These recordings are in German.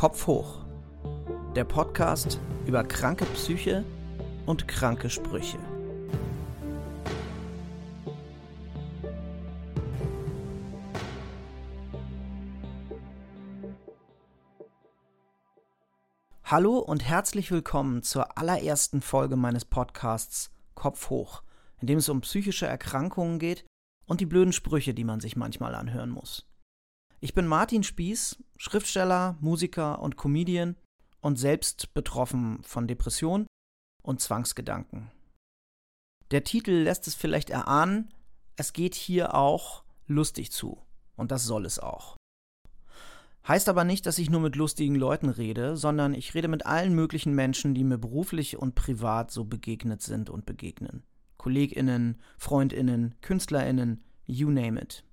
Kopf hoch. Der Podcast über kranke Psyche und kranke Sprüche. Hallo und herzlich willkommen zur allerersten Folge meines Podcasts Kopf hoch, in dem es um psychische Erkrankungen geht und die blöden Sprüche, die man sich manchmal anhören muss. Ich bin Martin Spieß, Schriftsteller, Musiker und Comedian und selbst betroffen von Depression und Zwangsgedanken. Der Titel lässt es vielleicht erahnen, es geht hier auch lustig zu. Und das soll es auch. Heißt aber nicht, dass ich nur mit lustigen Leuten rede, sondern ich rede mit allen möglichen Menschen, die mir beruflich und privat so begegnet sind und begegnen. Kolleginnen, Freundinnen, Künstlerinnen, you name it.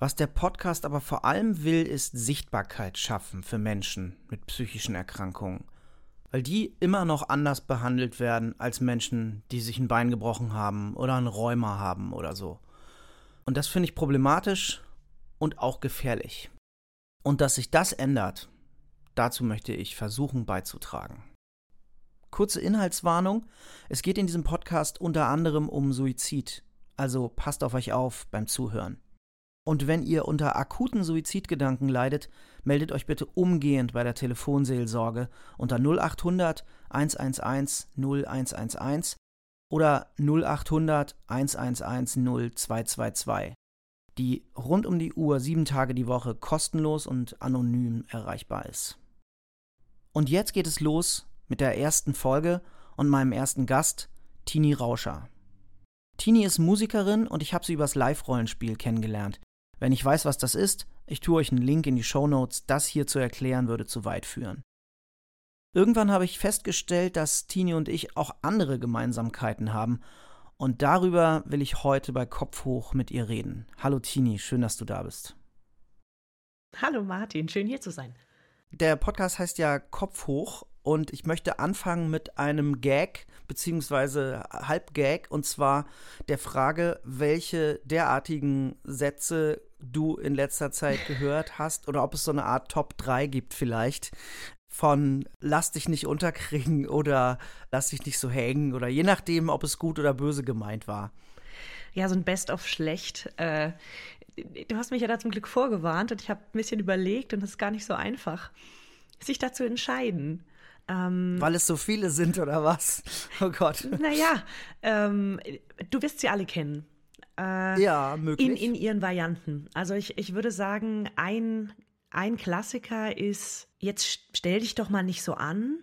Was der Podcast aber vor allem will, ist Sichtbarkeit schaffen für Menschen mit psychischen Erkrankungen. Weil die immer noch anders behandelt werden als Menschen, die sich ein Bein gebrochen haben oder ein Rheuma haben oder so. Und das finde ich problematisch und auch gefährlich. Und dass sich das ändert, dazu möchte ich versuchen beizutragen. Kurze Inhaltswarnung. Es geht in diesem Podcast unter anderem um Suizid. Also passt auf euch auf beim Zuhören. Und wenn ihr unter akuten Suizidgedanken leidet, meldet euch bitte umgehend bei der Telefonseelsorge unter 0800 111 0111 oder 0800 111 0222, die rund um die Uhr sieben Tage die Woche kostenlos und anonym erreichbar ist. Und jetzt geht es los mit der ersten Folge und meinem ersten Gast, Tini Rauscher. Tini ist Musikerin und ich habe sie übers Live-Rollenspiel kennengelernt. Wenn ich weiß, was das ist, ich tue euch einen Link in die Show Notes. Das hier zu erklären würde zu weit führen. Irgendwann habe ich festgestellt, dass Tini und ich auch andere Gemeinsamkeiten haben. Und darüber will ich heute bei Kopf hoch mit ihr reden. Hallo Tini, schön, dass du da bist. Hallo Martin, schön hier zu sein. Der Podcast heißt ja Kopf hoch und ich möchte anfangen mit einem Gag beziehungsweise Halbgag und zwar der Frage, welche derartigen Sätze du in letzter Zeit gehört hast oder ob es so eine Art Top 3 gibt vielleicht von lass dich nicht unterkriegen oder lass dich nicht so hängen oder je nachdem, ob es gut oder böse gemeint war. Ja, so ein Best of schlecht. Äh, du hast mich ja da zum Glück vorgewarnt und ich habe ein bisschen überlegt und es ist gar nicht so einfach, sich da zu entscheiden. Ähm, Weil es so viele sind oder was? Oh Gott. Naja, ähm, du wirst sie alle kennen. Äh, ja, möglich. In, in ihren Varianten. Also ich, ich würde sagen, ein, ein Klassiker ist, jetzt stell dich doch mal nicht so an.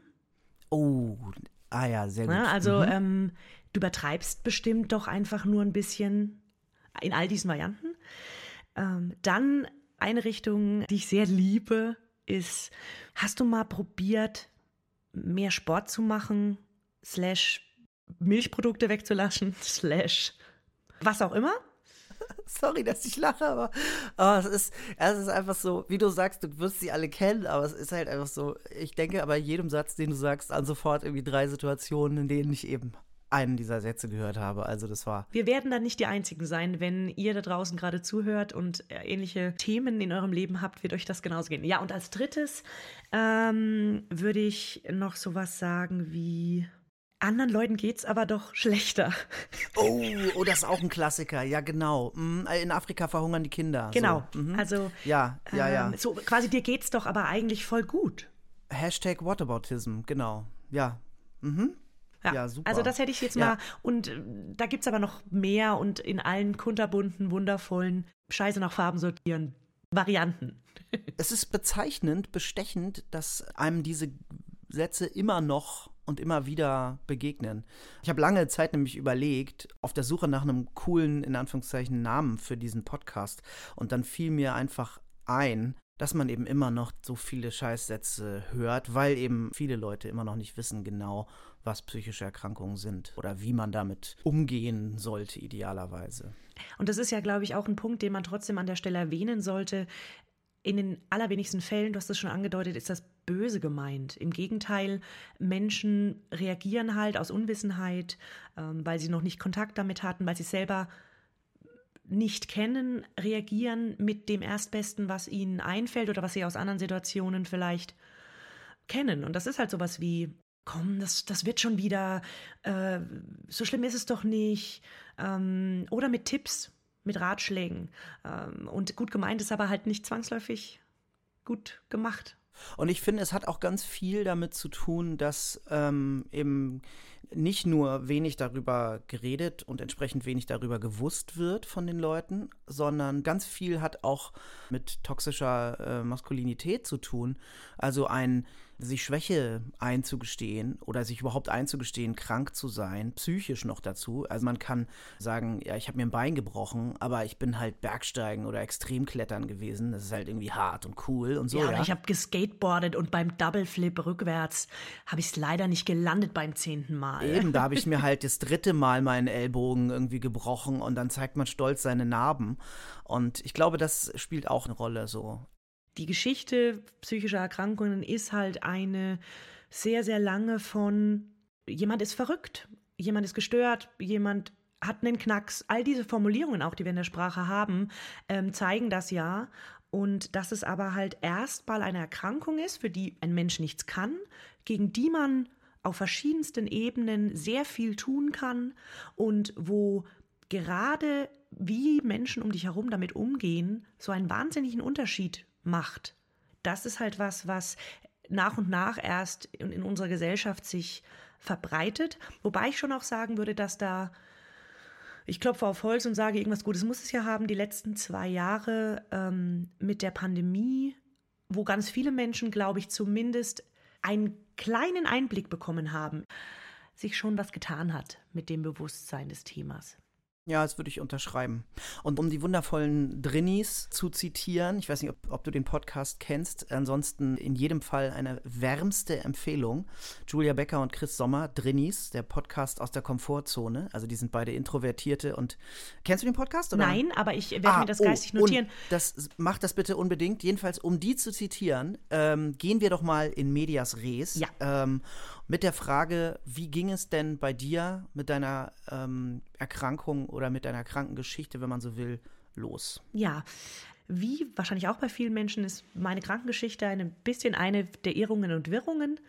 Oh, ah ja, sehr gut. Na, also mhm. ähm, du übertreibst bestimmt doch einfach nur ein bisschen in all diesen Varianten. Ähm, dann eine Richtung, die ich sehr liebe, ist, hast du mal probiert, mehr Sport zu machen, slash Milchprodukte wegzulassen, slash was auch immer. Sorry, dass ich lache, aber oh, es, ist, es ist einfach so, wie du sagst, du wirst sie alle kennen, aber es ist halt einfach so, ich denke aber jedem Satz, den du sagst, an sofort irgendwie drei Situationen, in denen ich eben einen dieser Sätze gehört habe. Also das war. Wir werden dann nicht die Einzigen sein, wenn ihr da draußen gerade zuhört und ähnliche Themen in eurem Leben habt, wird euch das genauso gehen. Ja, und als drittes ähm, würde ich noch sowas sagen wie. Anderen Leuten geht's aber doch schlechter. Oh, oh, das ist auch ein Klassiker. Ja, genau. Mhm, in Afrika verhungern die Kinder. Genau. So. Mhm. Also ja, ja, ja. Ähm, so quasi dir geht's doch aber eigentlich voll gut. Hashtag Whataboutism, genau. Ja. Mhm. Ja, ja, super. Also das hätte ich jetzt ja. mal. Und äh, da gibt es aber noch mehr und in allen kunterbunten, wundervollen Scheiße nach Farben sortieren Varianten. es ist bezeichnend, bestechend, dass einem diese Sätze immer noch und immer wieder begegnen. Ich habe lange Zeit nämlich überlegt, auf der Suche nach einem coolen, in Anführungszeichen, Namen für diesen Podcast. Und dann fiel mir einfach ein, dass man eben immer noch so viele Scheißsätze hört, weil eben viele Leute immer noch nicht wissen genau, was psychische Erkrankungen sind oder wie man damit umgehen sollte, idealerweise. Und das ist ja, glaube ich, auch ein Punkt, den man trotzdem an der Stelle erwähnen sollte. In den allerwenigsten Fällen, du hast es schon angedeutet, ist das böse gemeint. Im Gegenteil, Menschen reagieren halt aus Unwissenheit, ähm, weil sie noch nicht Kontakt damit hatten, weil sie selber nicht kennen, reagieren mit dem Erstbesten, was ihnen einfällt oder was sie aus anderen Situationen vielleicht kennen. Und das ist halt sowas wie, komm, das, das wird schon wieder, äh, so schlimm ist es doch nicht. Ähm, oder mit Tipps, mit Ratschlägen. Ähm, und gut gemeint ist aber halt nicht zwangsläufig gut gemacht. Und ich finde, es hat auch ganz viel damit zu tun, dass ähm, eben nicht nur wenig darüber geredet und entsprechend wenig darüber gewusst wird von den Leuten, sondern ganz viel hat auch mit toxischer äh, Maskulinität zu tun. Also ein sich Schwäche einzugestehen oder sich überhaupt einzugestehen, krank zu sein, psychisch noch dazu. Also man kann sagen, ja, ich habe mir ein Bein gebrochen, aber ich bin halt Bergsteigen oder Extremklettern gewesen. Das ist halt irgendwie hart und cool und so. Ja, ja. ich habe geskateboardet und beim Double Flip rückwärts habe ich es leider nicht gelandet beim zehnten Mal. Eben, da habe ich mir halt das dritte Mal meinen Ellbogen irgendwie gebrochen und dann zeigt man stolz seine Narben. Und ich glaube, das spielt auch eine Rolle so die Geschichte psychischer Erkrankungen ist halt eine sehr, sehr lange von jemand ist verrückt, jemand ist gestört, jemand hat einen Knacks. All diese Formulierungen auch, die wir in der Sprache haben, ähm, zeigen das ja. Und dass es aber halt erstmal eine Erkrankung ist, für die ein Mensch nichts kann, gegen die man auf verschiedensten Ebenen sehr viel tun kann und wo gerade wie Menschen um dich herum damit umgehen, so einen wahnsinnigen Unterschied macht. Das ist halt was, was nach und nach erst in, in unserer Gesellschaft sich verbreitet. Wobei ich schon auch sagen würde, dass da, ich klopfe auf Holz und sage, irgendwas Gutes muss es ja haben, die letzten zwei Jahre ähm, mit der Pandemie, wo ganz viele Menschen, glaube ich, zumindest einen kleinen Einblick bekommen haben, sich schon was getan hat mit dem Bewusstsein des Themas. Ja, das würde ich unterschreiben. Und um die wundervollen Drinnies zu zitieren, ich weiß nicht, ob, ob, du den Podcast kennst, ansonsten in jedem Fall eine wärmste Empfehlung. Julia Becker und Chris Sommer, Drinnies, der Podcast aus der Komfortzone. Also die sind beide Introvertierte und kennst du den Podcast? Oder? Nein, aber ich werde ah, mir das geistig oh, notieren. das macht das bitte unbedingt. Jedenfalls, um die zu zitieren, ähm, gehen wir doch mal in Medias Res. Ja. Ähm, mit der Frage, wie ging es denn bei dir mit deiner ähm, Erkrankung oder mit deiner Krankengeschichte, wenn man so will, los? Ja, wie wahrscheinlich auch bei vielen Menschen ist meine Krankengeschichte ein bisschen eine der Irrungen und Wirrungen.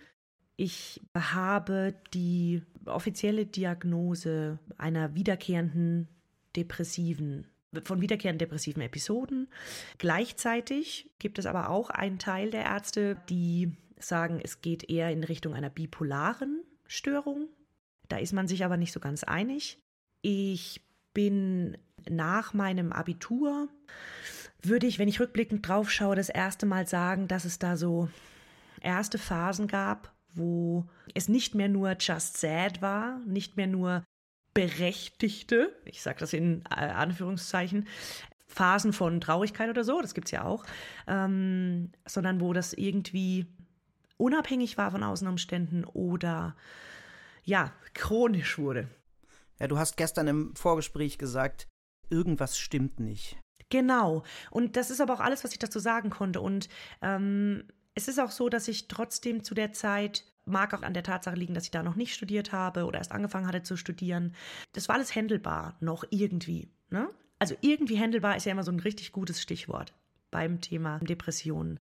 Ich habe die offizielle Diagnose einer wiederkehrenden depressiven von wiederkehrenden depressiven Episoden. Gleichzeitig gibt es aber auch einen Teil der Ärzte, die sagen, es geht eher in Richtung einer bipolaren Störung. Da ist man sich aber nicht so ganz einig. Ich bin nach meinem Abitur, würde ich, wenn ich rückblickend drauf schaue, das erste Mal sagen, dass es da so erste Phasen gab, wo es nicht mehr nur just sad war, nicht mehr nur berechtigte, ich sage das in äh, Anführungszeichen, Phasen von Traurigkeit oder so, das gibt es ja auch, ähm, sondern wo das irgendwie unabhängig war von Außenumständen oder ja, chronisch wurde. Ja, du hast gestern im Vorgespräch gesagt, irgendwas stimmt nicht. Genau. Und das ist aber auch alles, was ich dazu sagen konnte. Und ähm, es ist auch so, dass ich trotzdem zu der Zeit, mag auch an der Tatsache liegen, dass ich da noch nicht studiert habe oder erst angefangen hatte zu studieren. Das war alles händelbar, noch irgendwie. Ne? Also irgendwie händelbar ist ja immer so ein richtig gutes Stichwort beim Thema Depressionen.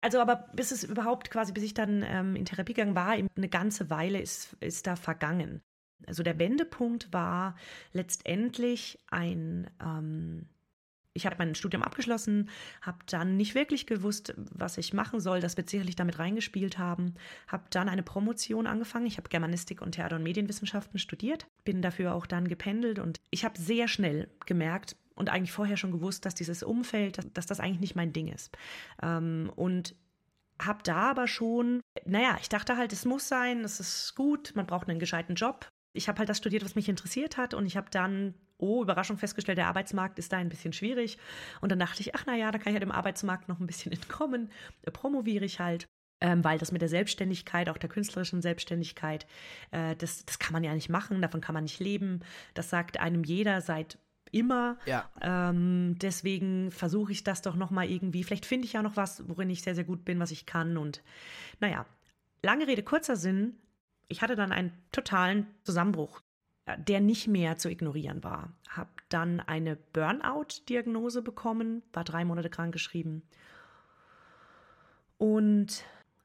Also aber bis es überhaupt quasi, bis ich dann ähm, in Therapie gegangen war, eine ganze Weile ist, ist da vergangen. Also der Wendepunkt war letztendlich ein, ähm, ich habe mein Studium abgeschlossen, habe dann nicht wirklich gewusst, was ich machen soll. Das wird sicherlich damit reingespielt haben. Habe dann eine Promotion angefangen. Ich habe Germanistik und Theater- und Medienwissenschaften studiert, bin dafür auch dann gependelt und ich habe sehr schnell gemerkt, und eigentlich vorher schon gewusst, dass dieses Umfeld, dass, dass das eigentlich nicht mein Ding ist. Ähm, und habe da aber schon, naja, ich dachte halt, es muss sein, es ist gut, man braucht einen gescheiten Job. Ich habe halt das studiert, was mich interessiert hat und ich habe dann, oh, Überraschung festgestellt, der Arbeitsmarkt ist da ein bisschen schwierig. Und dann dachte ich, ach naja, da kann ich ja dem Arbeitsmarkt noch ein bisschen entkommen, äh, promoviere ich halt. Ähm, weil das mit der Selbstständigkeit, auch der künstlerischen Selbstständigkeit, äh, das, das kann man ja nicht machen, davon kann man nicht leben. Das sagt einem jeder seit immer. Ja. Ähm, deswegen versuche ich das doch nochmal irgendwie. Vielleicht finde ich ja noch was, worin ich sehr, sehr gut bin, was ich kann. Und naja, lange Rede, kurzer Sinn. Ich hatte dann einen totalen Zusammenbruch, äh, der nicht mehr zu ignorieren war. Habe dann eine Burnout-Diagnose bekommen, war drei Monate krankgeschrieben. Und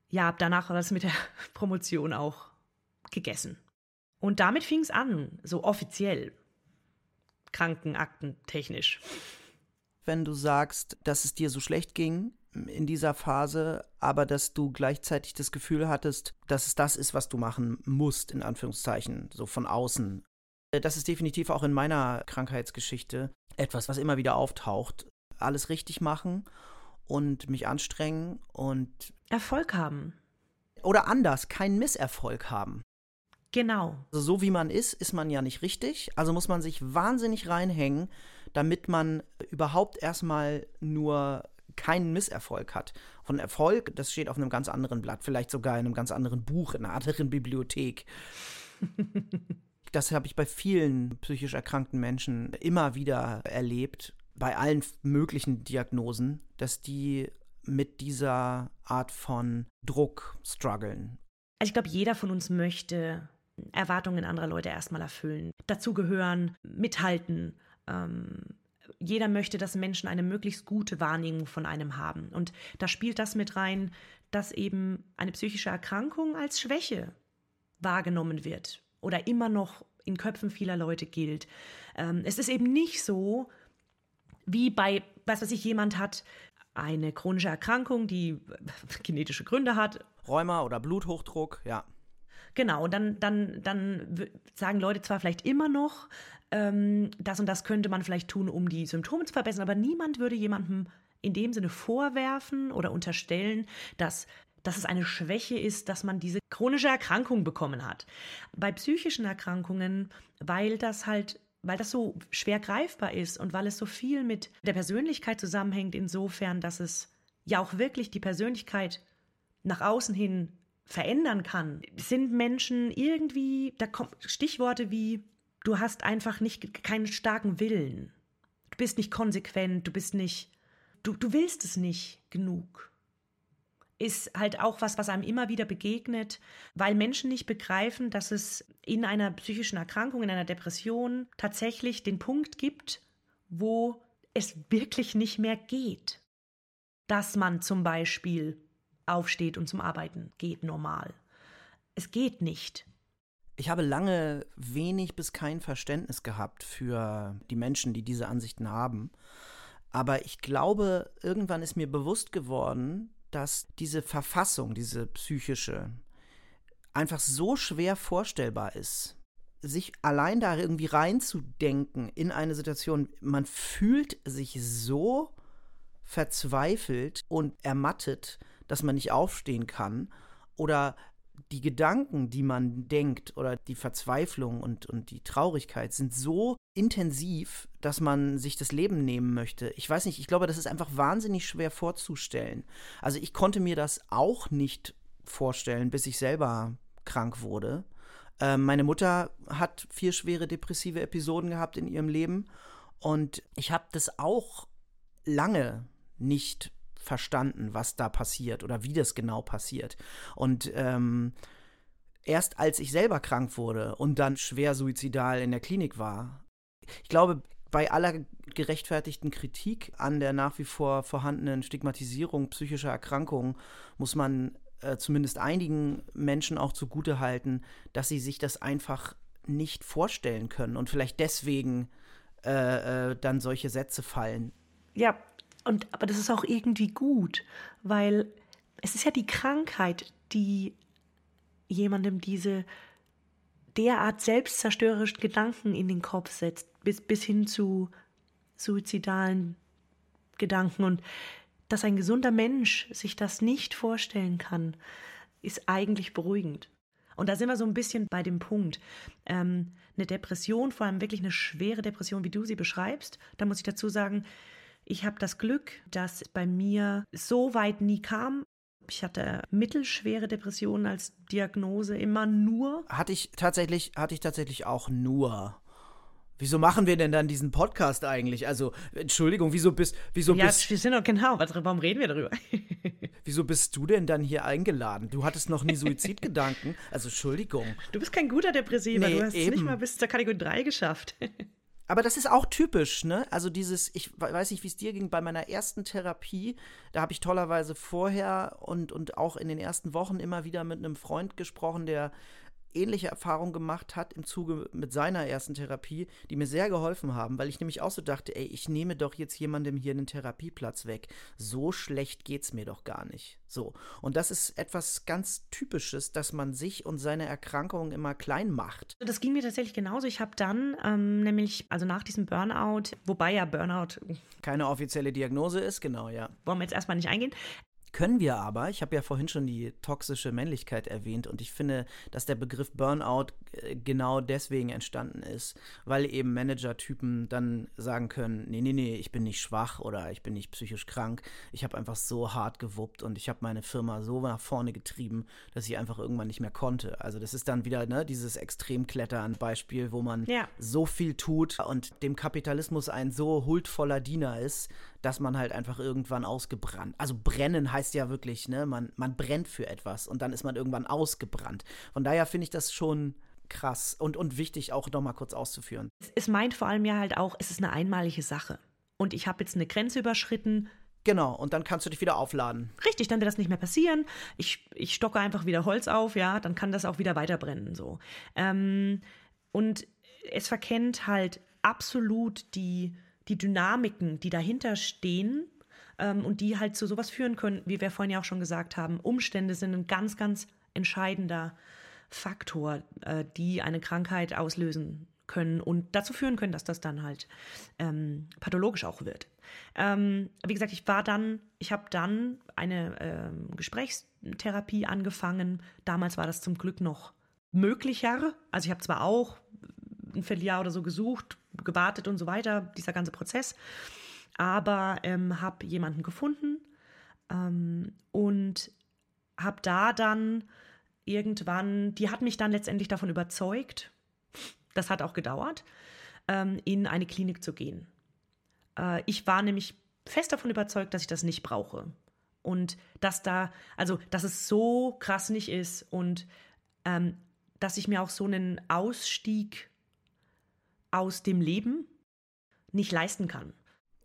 ja, danach war das mit der Promotion auch gegessen. Und damit fing es an, so offiziell, Krankenakten technisch. Wenn du sagst, dass es dir so schlecht ging in dieser Phase, aber dass du gleichzeitig das Gefühl hattest, dass es das ist, was du machen musst, in Anführungszeichen, so von außen. Das ist definitiv auch in meiner Krankheitsgeschichte etwas, was immer wieder auftaucht. Alles richtig machen und mich anstrengen und Erfolg haben. Oder anders, keinen Misserfolg haben. Genau. Also so wie man ist, ist man ja nicht richtig. Also muss man sich wahnsinnig reinhängen, damit man überhaupt erstmal nur keinen Misserfolg hat. Von Erfolg, das steht auf einem ganz anderen Blatt, vielleicht sogar in einem ganz anderen Buch, in einer anderen Bibliothek. das habe ich bei vielen psychisch erkrankten Menschen immer wieder erlebt, bei allen möglichen Diagnosen, dass die mit dieser Art von Druck strugglen. Also ich glaube, jeder von uns möchte Erwartungen anderer Leute erstmal erfüllen, dazugehören, mithalten. Ähm, jeder möchte, dass Menschen eine möglichst gute Wahrnehmung von einem haben. Und da spielt das mit rein, dass eben eine psychische Erkrankung als Schwäche wahrgenommen wird oder immer noch in Köpfen vieler Leute gilt. Ähm, es ist eben nicht so, wie bei, was weiß ich, jemand hat eine chronische Erkrankung, die genetische Gründe hat. Rheuma oder Bluthochdruck, ja. Genau, dann, dann, dann sagen Leute zwar vielleicht immer noch, ähm, das und das könnte man vielleicht tun, um die Symptome zu verbessern, aber niemand würde jemandem in dem Sinne vorwerfen oder unterstellen, dass dass es eine Schwäche ist, dass man diese chronische Erkrankung bekommen hat. Bei psychischen Erkrankungen, weil das halt weil das so schwer greifbar ist und weil es so viel mit der Persönlichkeit zusammenhängt, insofern, dass es ja auch wirklich die Persönlichkeit nach außen hin verändern kann, sind Menschen irgendwie, da kommen Stichworte wie, du hast einfach nicht keinen starken Willen. Du bist nicht konsequent, du bist nicht, du, du willst es nicht genug. Ist halt auch was, was einem immer wieder begegnet, weil Menschen nicht begreifen, dass es in einer psychischen Erkrankung, in einer Depression tatsächlich den Punkt gibt, wo es wirklich nicht mehr geht. Dass man zum Beispiel aufsteht und zum Arbeiten geht normal. Es geht nicht. Ich habe lange wenig bis kein Verständnis gehabt für die Menschen, die diese Ansichten haben. Aber ich glaube, irgendwann ist mir bewusst geworden, dass diese Verfassung, diese psychische, einfach so schwer vorstellbar ist. Sich allein da irgendwie reinzudenken in eine Situation, man fühlt sich so verzweifelt und ermattet, dass man nicht aufstehen kann oder die Gedanken, die man denkt oder die Verzweiflung und, und die Traurigkeit sind so intensiv, dass man sich das Leben nehmen möchte. Ich weiß nicht, ich glaube, das ist einfach wahnsinnig schwer vorzustellen. Also ich konnte mir das auch nicht vorstellen, bis ich selber krank wurde. Äh, meine Mutter hat vier schwere depressive Episoden gehabt in ihrem Leben und ich habe das auch lange nicht verstanden, was da passiert oder wie das genau passiert. Und ähm, erst als ich selber krank wurde und dann schwer suizidal in der Klinik war, ich glaube, bei aller gerechtfertigten Kritik an der nach wie vor vorhandenen Stigmatisierung psychischer Erkrankungen muss man äh, zumindest einigen Menschen auch zugute halten, dass sie sich das einfach nicht vorstellen können und vielleicht deswegen äh, äh, dann solche Sätze fallen. Ja, und, aber das ist auch irgendwie gut, weil es ist ja die Krankheit, die jemandem diese derart selbstzerstörerischen Gedanken in den Kopf setzt, bis, bis hin zu suizidalen Gedanken. Und dass ein gesunder Mensch sich das nicht vorstellen kann, ist eigentlich beruhigend. Und da sind wir so ein bisschen bei dem Punkt. Ähm, eine Depression, vor allem wirklich eine schwere Depression, wie du sie beschreibst, da muss ich dazu sagen, ich habe das Glück, dass bei mir so weit nie kam. Ich hatte mittelschwere Depressionen als Diagnose immer nur. Hatte ich tatsächlich, hatte ich tatsächlich auch nur. Wieso machen wir denn dann diesen Podcast eigentlich? Also, Entschuldigung, wieso bist wieso ja, bist wir sind doch genau, warum reden wir darüber? wieso bist du denn dann hier eingeladen? Du hattest noch nie Suizidgedanken. Also, Entschuldigung. Du bist kein guter Depressiver, nee, du hast es nicht mal bis zur Kategorie 3 geschafft. Aber das ist auch typisch, ne? Also dieses, ich weiß nicht, wie es dir ging, bei meiner ersten Therapie, da habe ich tollerweise vorher und, und auch in den ersten Wochen immer wieder mit einem Freund gesprochen, der ähnliche Erfahrungen gemacht hat im Zuge mit seiner ersten Therapie, die mir sehr geholfen haben, weil ich nämlich auch so dachte, ey, ich nehme doch jetzt jemandem hier einen Therapieplatz weg. So schlecht geht's mir doch gar nicht. So. Und das ist etwas ganz Typisches, dass man sich und seine Erkrankungen immer klein macht. Das ging mir tatsächlich genauso. Ich habe dann ähm, nämlich, also nach diesem Burnout, wobei ja Burnout keine offizielle Diagnose ist, genau, ja. Wollen wir jetzt erstmal nicht eingehen. Können wir aber, ich habe ja vorhin schon die toxische Männlichkeit erwähnt und ich finde, dass der Begriff Burnout äh, genau deswegen entstanden ist, weil eben Manager-Typen dann sagen können, nee, nee, nee, ich bin nicht schwach oder ich bin nicht psychisch krank, ich habe einfach so hart gewuppt und ich habe meine Firma so nach vorne getrieben, dass ich einfach irgendwann nicht mehr konnte. Also das ist dann wieder ne, dieses Extremklettern-Beispiel, wo man ja. so viel tut und dem Kapitalismus ein so huldvoller Diener ist, dass man halt einfach irgendwann ausgebrannt. Also brennen heißt ja wirklich, ne, man, man brennt für etwas und dann ist man irgendwann ausgebrannt. Von daher finde ich das schon krass und, und wichtig auch nochmal kurz auszuführen. Es meint vor allem ja halt auch, es ist eine einmalige Sache. Und ich habe jetzt eine Grenze überschritten, Genau, und dann kannst du dich wieder aufladen. Richtig, dann wird das nicht mehr passieren. Ich, ich stocke einfach wieder Holz auf, ja, dann kann das auch wieder weiterbrennen. So. Ähm, und es verkennt halt absolut die die Dynamiken, die dahinter stehen ähm, und die halt zu sowas führen können, wie wir vorhin ja auch schon gesagt haben. Umstände sind ein ganz, ganz entscheidender Faktor, äh, die eine Krankheit auslösen können und dazu führen können, dass das dann halt ähm, pathologisch auch wird. Ähm, wie gesagt, ich war dann, ich habe dann eine ähm, Gesprächstherapie angefangen. Damals war das zum Glück noch möglicher. Also ich habe zwar auch ein Vierteljahr oder so gesucht, gewartet und so weiter, dieser ganze Prozess. Aber ähm, habe jemanden gefunden ähm, und habe da dann irgendwann, die hat mich dann letztendlich davon überzeugt, das hat auch gedauert, ähm, in eine Klinik zu gehen. Äh, ich war nämlich fest davon überzeugt, dass ich das nicht brauche. Und dass da, also, dass es so krass nicht ist und ähm, dass ich mir auch so einen Ausstieg aus dem Leben nicht leisten kann.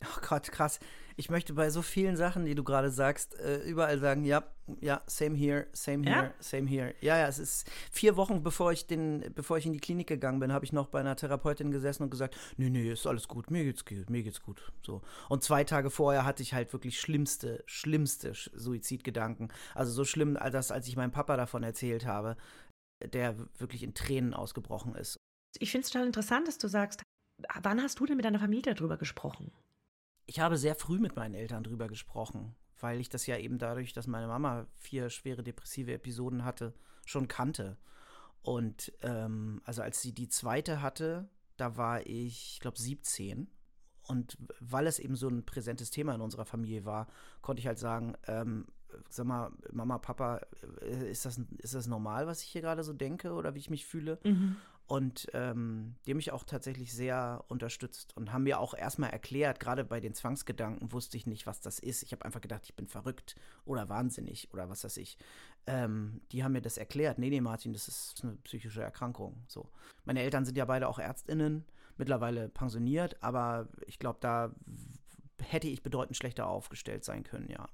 Oh Gott, krass. Ich möchte bei so vielen Sachen, die du gerade sagst, äh, überall sagen, ja, ja, same here, same here, ja? same here. Ja, ja, es ist vier Wochen, bevor ich den, bevor ich in die Klinik gegangen bin, habe ich noch bei einer Therapeutin gesessen und gesagt, nee, nee, ist alles gut, mir geht's gut, mir geht's gut. So. Und zwei Tage vorher hatte ich halt wirklich schlimmste, schlimmste Suizidgedanken. Also so schlimm, als, als ich meinem Papa davon erzählt habe, der wirklich in Tränen ausgebrochen ist. Ich finde es total interessant, dass du sagst, wann hast du denn mit deiner Familie darüber gesprochen? Ich habe sehr früh mit meinen Eltern darüber gesprochen, weil ich das ja eben dadurch, dass meine Mama vier schwere depressive Episoden hatte, schon kannte. Und ähm, also als sie die zweite hatte, da war ich, ich glaube, 17. Und weil es eben so ein präsentes Thema in unserer Familie war, konnte ich halt sagen, ähm, sag mal, Mama, Papa, äh, ist das, ist das normal, was ich hier gerade so denke oder wie ich mich fühle? Mhm. Und ähm, die haben mich auch tatsächlich sehr unterstützt und haben mir auch erstmal erklärt, gerade bei den Zwangsgedanken wusste ich nicht, was das ist. Ich habe einfach gedacht, ich bin verrückt oder wahnsinnig oder was weiß ich. Ähm, die haben mir das erklärt. Nee, nee, Martin, das ist eine psychische Erkrankung. So. Meine Eltern sind ja beide auch ÄrztInnen, mittlerweile pensioniert, aber ich glaube, da hätte ich bedeutend schlechter aufgestellt sein können, ja.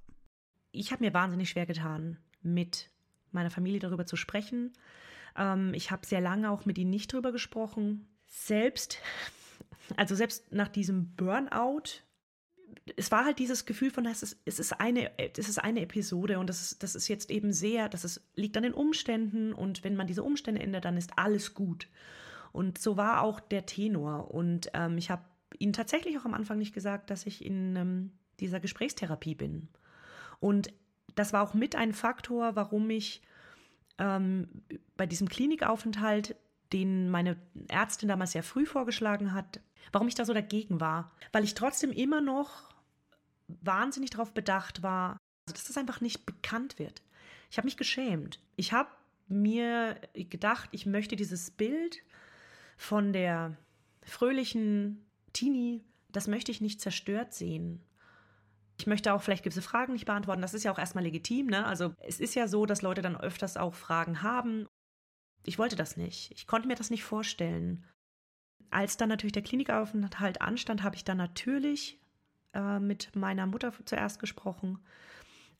Ich habe mir wahnsinnig schwer getan, mit meiner Familie darüber zu sprechen ähm, ich habe sehr lange auch mit ihnen nicht drüber gesprochen. Selbst, also selbst nach diesem Burnout, es war halt dieses Gefühl von, es ist, es ist, eine, es ist eine Episode und das ist, das ist jetzt eben sehr, das ist, liegt an den Umständen und wenn man diese Umstände ändert, dann ist alles gut. Und so war auch der Tenor. Und ähm, ich habe ihnen tatsächlich auch am Anfang nicht gesagt, dass ich in ähm, dieser Gesprächstherapie bin. Und das war auch mit ein Faktor, warum ich ähm, bei diesem Klinikaufenthalt, den meine Ärztin damals sehr früh vorgeschlagen hat, warum ich da so dagegen war. Weil ich trotzdem immer noch wahnsinnig darauf bedacht war, dass das einfach nicht bekannt wird. Ich habe mich geschämt. Ich habe mir gedacht, ich möchte dieses Bild von der fröhlichen Teenie, das möchte ich nicht zerstört sehen. Ich möchte auch vielleicht gewisse Fragen nicht beantworten. Das ist ja auch erstmal legitim. Ne? Also es ist ja so, dass Leute dann öfters auch Fragen haben. Ich wollte das nicht. Ich konnte mir das nicht vorstellen. als dann natürlich der Klinikaufenthalt anstand, habe ich dann natürlich äh, mit meiner Mutter zuerst gesprochen.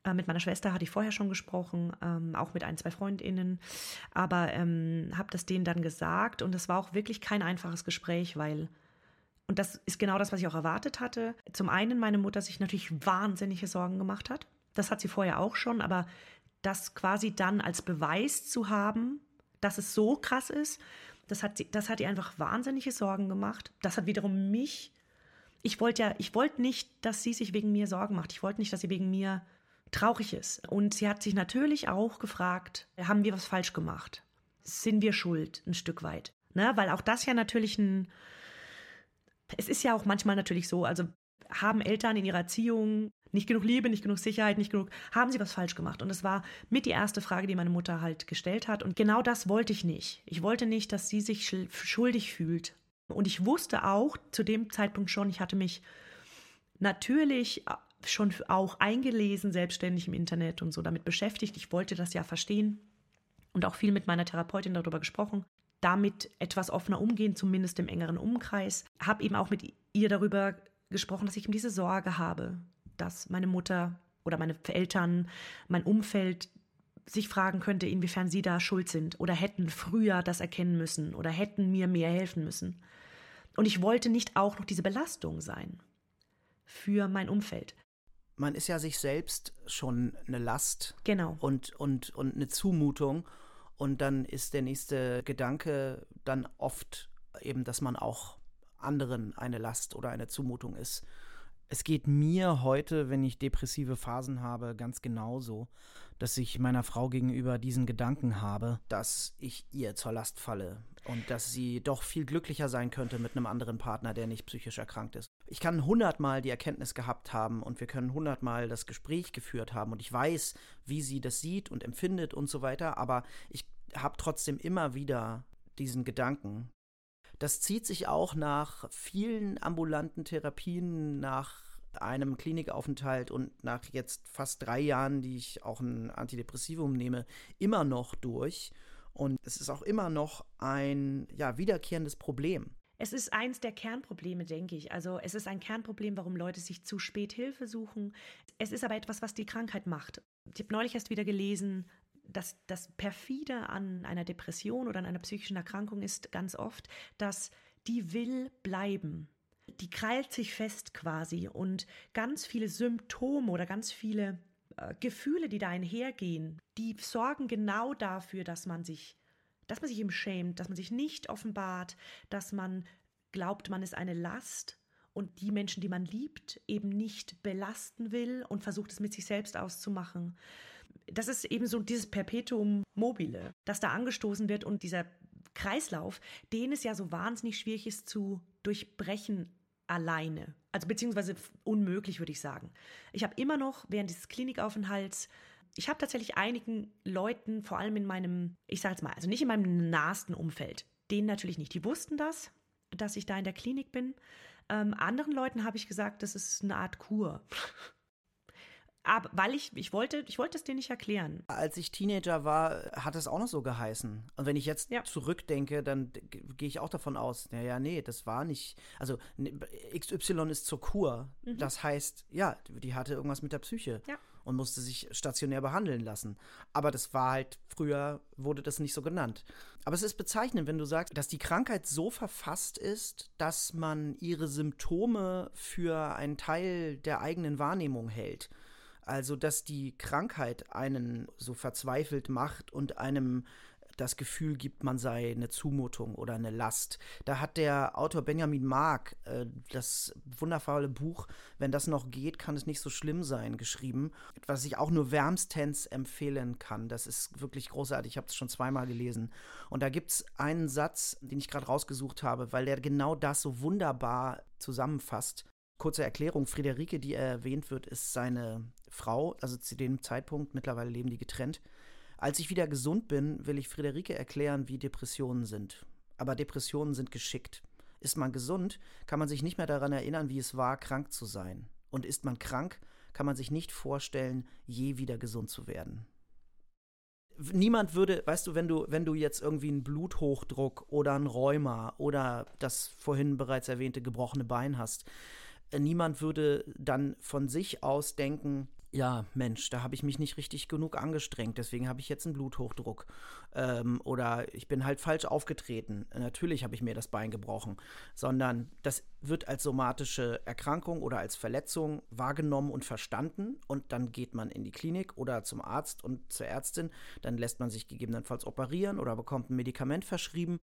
Äh, mit meiner Schwester hatte ich vorher schon gesprochen, ähm, auch mit ein, zwei Freundinnen. Aber ähm, habe das denen dann gesagt und es war auch wirklich kein einfaches Gespräch, weil und das ist genau das, was ich auch erwartet hatte. Zum einen meine Mutter sich natürlich wahnsinnige Sorgen gemacht hat. Das hat sie vorher auch schon, aber das quasi dann als Beweis zu haben, dass es so krass ist, das hat, das hat ihr einfach wahnsinnige Sorgen gemacht. Das hat wiederum mich, ich wollte ja, ich wollte nicht, dass sie sich wegen mir Sorgen macht. Ich wollte nicht, dass sie wegen mir traurig ist. Und sie hat sich natürlich auch gefragt, haben wir was falsch gemacht? Sind wir schuld ein Stück weit? Ne? Weil auch das ja natürlich ein, es ist ja auch manchmal natürlich so, also haben Eltern in ihrer Erziehung nicht genug Liebe, nicht genug Sicherheit, nicht genug, haben sie was falsch gemacht? Und es war mit die erste Frage, die meine Mutter halt gestellt hat. Und genau das wollte ich nicht. Ich wollte nicht, dass sie sich schuldig fühlt. Und ich wusste auch zu dem Zeitpunkt schon, ich hatte mich natürlich schon auch eingelesen, selbstständig im Internet und so damit beschäftigt. Ich wollte das ja verstehen und auch viel mit meiner Therapeutin darüber gesprochen damit etwas offener umgehen, zumindest im engeren Umkreis. Habe eben auch mit ihr darüber gesprochen, dass ich um diese Sorge habe, dass meine Mutter oder meine Eltern, mein Umfeld sich fragen könnte, inwiefern sie da schuld sind oder hätten früher das erkennen müssen oder hätten mir mehr helfen müssen. Und ich wollte nicht auch noch diese Belastung sein für mein Umfeld. Man ist ja sich selbst schon eine Last. Genau. Und, und, und eine Zumutung. Und dann ist der nächste Gedanke dann oft eben, dass man auch anderen eine Last oder eine Zumutung ist. Es geht mir heute, wenn ich depressive Phasen habe, ganz genauso, dass ich meiner Frau gegenüber diesen Gedanken habe, dass ich ihr zur Last falle und dass sie doch viel glücklicher sein könnte mit einem anderen Partner, der nicht psychisch erkrankt ist. Ich kann hundertmal die Erkenntnis gehabt haben und wir können hundertmal das Gespräch geführt haben und ich weiß, wie sie das sieht und empfindet und so weiter, aber ich habe trotzdem immer wieder diesen Gedanken. Das zieht sich auch nach vielen ambulanten Therapien, nach einem Klinikaufenthalt und nach jetzt fast drei Jahren, die ich auch ein Antidepressivum nehme, immer noch durch. Und es ist auch immer noch ein ja, wiederkehrendes Problem. Es ist eins der Kernprobleme, denke ich. Also es ist ein Kernproblem, warum Leute sich zu spät Hilfe suchen. Es ist aber etwas, was die Krankheit macht. Ich habe neulich erst wieder gelesen, dass das perfide an einer Depression oder an einer psychischen Erkrankung ist ganz oft, dass die will bleiben die krallt sich fest quasi und ganz viele Symptome oder ganz viele äh, Gefühle, die da einhergehen, die sorgen genau dafür, dass man sich, dass man sich eben schämt, dass man sich nicht offenbart, dass man glaubt, man ist eine Last und die Menschen, die man liebt, eben nicht belasten will und versucht es mit sich selbst auszumachen. Das ist eben so dieses Perpetuum mobile, das da angestoßen wird und dieser Kreislauf, den es ja so wahnsinnig schwierig ist zu durchbrechen alleine. Also beziehungsweise unmöglich, würde ich sagen. Ich habe immer noch während dieses Klinikaufenthalts, ich habe tatsächlich einigen Leuten, vor allem in meinem, ich sage jetzt mal, also nicht in meinem nahesten Umfeld, denen natürlich nicht. Die wussten das, dass ich da in der Klinik bin. Ähm, anderen Leuten habe ich gesagt, das ist eine Art Kur. Aber weil ich, ich wollte, ich wollte es dir nicht erklären. Als ich Teenager war, hat es auch noch so geheißen. Und wenn ich jetzt ja. zurückdenke, dann gehe ich auch davon aus, naja, nee, das war nicht. Also XY ist zur Kur. Mhm. Das heißt, ja, die hatte irgendwas mit der Psyche. Ja. Und musste sich stationär behandeln lassen. Aber das war halt, früher wurde das nicht so genannt. Aber es ist bezeichnend, wenn du sagst, dass die Krankheit so verfasst ist, dass man ihre Symptome für einen Teil der eigenen Wahrnehmung hält. Also, dass die Krankheit einen so verzweifelt macht und einem das Gefühl gibt, man sei eine Zumutung oder eine Last. Da hat der Autor Benjamin Mark äh, das wundervolle Buch Wenn das noch geht, kann es nicht so schlimm sein, geschrieben, was ich auch nur wärmstens empfehlen kann. Das ist wirklich großartig. Ich habe es schon zweimal gelesen. Und da gibt es einen Satz, den ich gerade rausgesucht habe, weil der genau das so wunderbar zusammenfasst. Kurze Erklärung, Friederike, die erwähnt wird, ist seine Frau, also zu dem Zeitpunkt, mittlerweile leben die getrennt. Als ich wieder gesund bin, will ich Friederike erklären, wie Depressionen sind. Aber Depressionen sind geschickt. Ist man gesund, kann man sich nicht mehr daran erinnern, wie es war, krank zu sein. Und ist man krank, kann man sich nicht vorstellen, je wieder gesund zu werden. niemand würde, weißt du, wenn du, wenn du jetzt irgendwie einen Bluthochdruck oder ein Rheuma oder das vorhin bereits erwähnte gebrochene Bein hast, äh, niemand würde dann von sich aus denken, ja, Mensch, da habe ich mich nicht richtig genug angestrengt, deswegen habe ich jetzt einen Bluthochdruck. Ähm, oder ich bin halt falsch aufgetreten. Natürlich habe ich mir das Bein gebrochen. Sondern das wird als somatische Erkrankung oder als Verletzung wahrgenommen und verstanden. Und dann geht man in die Klinik oder zum Arzt und zur Ärztin. Dann lässt man sich gegebenenfalls operieren oder bekommt ein Medikament verschrieben.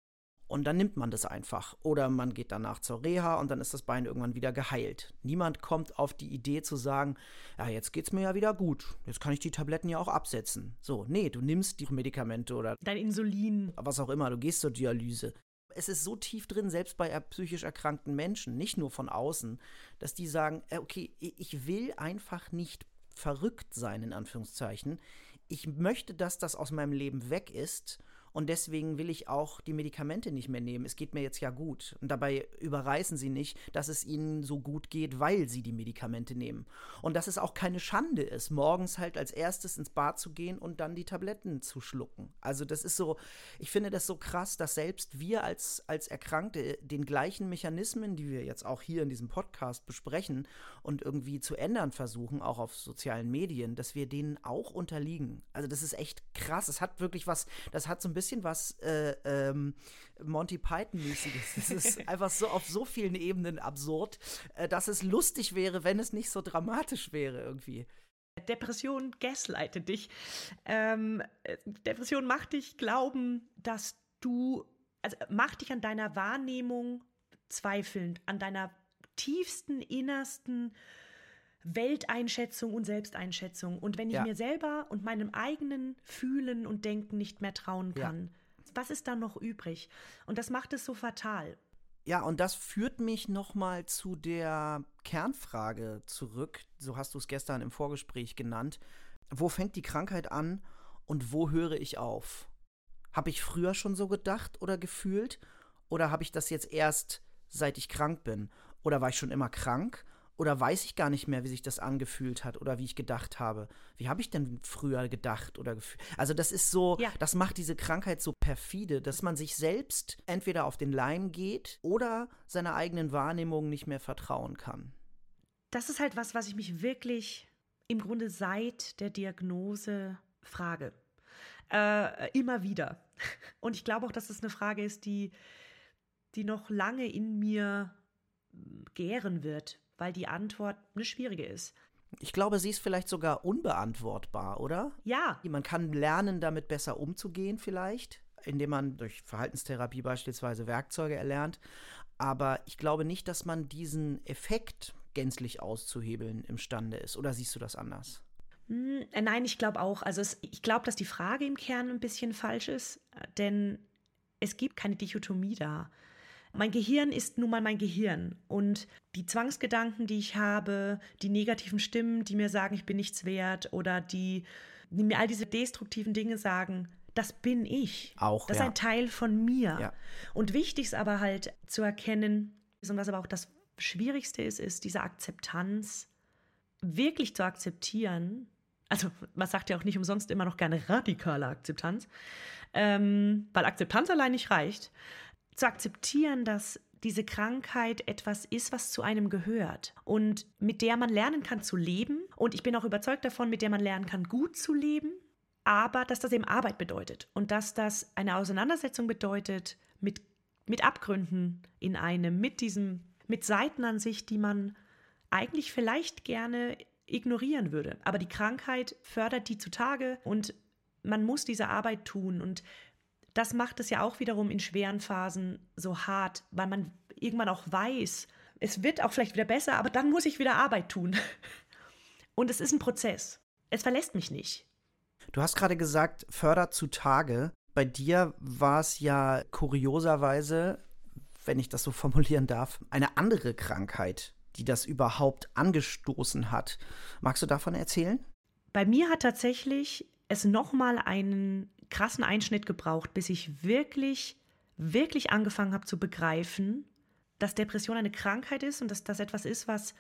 Und dann nimmt man das einfach. Oder man geht danach zur Reha und dann ist das Bein irgendwann wieder geheilt. Niemand kommt auf die Idee zu sagen, ja, jetzt geht's mir ja wieder gut. Jetzt kann ich die Tabletten ja auch absetzen. So, nee, du nimmst die Medikamente oder dein Insulin. Was auch immer, du gehst zur Dialyse. Es ist so tief drin, selbst bei psychisch erkrankten Menschen, nicht nur von außen, dass die sagen, äh, okay, ich will einfach nicht verrückt sein, in Anführungszeichen. Ich möchte, dass das aus meinem Leben weg ist und deswegen will ich auch die Medikamente nicht mehr nehmen. Es geht mir jetzt ja gut. Und dabei überreißen sie nicht, dass es ihnen so gut geht, weil sie die Medikamente nehmen. Und dass es auch keine Schande ist, morgens halt als erstes ins Bad zu gehen und dann die Tabletten zu schlucken. Also das ist so, ich finde das so krass, dass selbst wir als, als Erkrankte den gleichen Mechanismen, die wir jetzt auch hier in diesem Podcast besprechen und irgendwie zu ändern versuchen, auch auf sozialen Medien, dass wir denen auch unterliegen. Also das ist echt krass. Es hat wirklich was, das hat so ein bisschen bisschen was äh, ähm, Monty Python-mäßiges. Es ist einfach so auf so vielen Ebenen absurd, äh, dass es lustig wäre, wenn es nicht so dramatisch wäre irgendwie. Depression gaslightet dich. Ähm, Depression macht dich glauben, dass du, also macht dich an deiner Wahrnehmung zweifelnd, an deiner tiefsten, innersten Welteinschätzung und Selbsteinschätzung. Und wenn ich ja. mir selber und meinem eigenen Fühlen und Denken nicht mehr trauen kann, ja. was ist dann noch übrig? Und das macht es so fatal. Ja, und das führt mich nochmal zu der Kernfrage zurück. So hast du es gestern im Vorgespräch genannt. Wo fängt die Krankheit an und wo höre ich auf? Habe ich früher schon so gedacht oder gefühlt? Oder habe ich das jetzt erst seit ich krank bin? Oder war ich schon immer krank? Oder weiß ich gar nicht mehr, wie sich das angefühlt hat oder wie ich gedacht habe. Wie habe ich denn früher gedacht oder gefühlt? Also das ist so, ja. das macht diese Krankheit so perfide, dass man sich selbst entweder auf den Leim geht oder seiner eigenen Wahrnehmung nicht mehr vertrauen kann. Das ist halt was, was ich mich wirklich im Grunde seit der Diagnose frage. Äh, immer wieder. Und ich glaube auch, dass es das eine Frage ist, die, die noch lange in mir gären wird, weil die Antwort eine schwierige ist. Ich glaube, sie ist vielleicht sogar unbeantwortbar, oder? Ja. Man kann lernen, damit besser umzugehen, vielleicht, indem man durch Verhaltenstherapie beispielsweise Werkzeuge erlernt. Aber ich glaube nicht, dass man diesen Effekt gänzlich auszuhebeln imstande ist. Oder siehst du das anders? Hm, äh, nein, ich glaube auch. Also es, ich glaube, dass die Frage im Kern ein bisschen falsch ist, denn es gibt keine Dichotomie da. Mein Gehirn ist nun mal mein Gehirn und die Zwangsgedanken, die ich habe, die negativen Stimmen, die mir sagen, ich bin nichts wert oder die, die mir all diese destruktiven Dinge sagen, das bin ich. Auch. Das ja. ist ein Teil von mir. Ja. Und wichtig ist aber halt zu erkennen, und was aber auch das Schwierigste ist, ist diese Akzeptanz wirklich zu akzeptieren. Also man sagt ja auch nicht umsonst immer noch gerne radikale Akzeptanz, ähm, weil Akzeptanz allein nicht reicht zu akzeptieren, dass diese Krankheit etwas ist, was zu einem gehört und mit der man lernen kann zu leben. Und ich bin auch überzeugt davon, mit der man lernen kann, gut zu leben, aber dass das eben Arbeit bedeutet und dass das eine Auseinandersetzung bedeutet mit, mit Abgründen in einem, mit diesem, mit Seiten an sich, die man eigentlich vielleicht gerne ignorieren würde. Aber die Krankheit fördert die zutage und man muss diese Arbeit tun. Und das macht es ja auch wiederum in schweren Phasen so hart, weil man irgendwann auch weiß, es wird auch vielleicht wieder besser, aber dann muss ich wieder Arbeit tun. Und es ist ein Prozess. Es verlässt mich nicht. Du hast gerade gesagt, fördert zutage. Bei dir war es ja kurioserweise, wenn ich das so formulieren darf, eine andere Krankheit, die das überhaupt angestoßen hat. Magst du davon erzählen? Bei mir hat tatsächlich es nochmal einen krassen Einschnitt gebraucht, bis ich wirklich, wirklich angefangen habe zu begreifen, dass Depression eine Krankheit ist und dass das etwas ist, was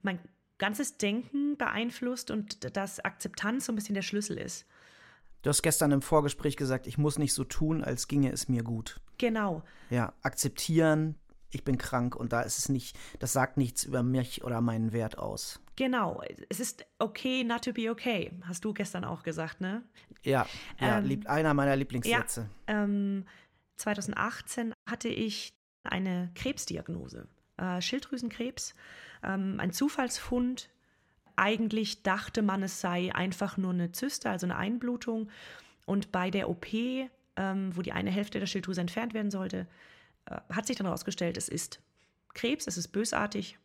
mein ganzes Denken beeinflusst und dass Akzeptanz so ein bisschen der Schlüssel ist. Du hast gestern im Vorgespräch gesagt, ich muss nicht so tun, als ginge es mir gut. Genau. Ja, akzeptieren, ich bin krank und da ist es nicht, das sagt nichts über mich oder meinen Wert aus. Genau, es ist okay not to be okay, hast du gestern auch gesagt, ne? Ja, ja ähm, einer meiner Lieblingssätze. Ja, ähm, 2018 hatte ich eine Krebsdiagnose, äh, Schilddrüsenkrebs, ähm, ein Zufallsfund. Eigentlich dachte man, es sei einfach nur eine Zyste, also eine Einblutung. Und bei der OP, ähm, wo die eine Hälfte der Schilddrüse entfernt werden sollte, hat sich dann herausgestellt, es ist Krebs, es ist bösartig,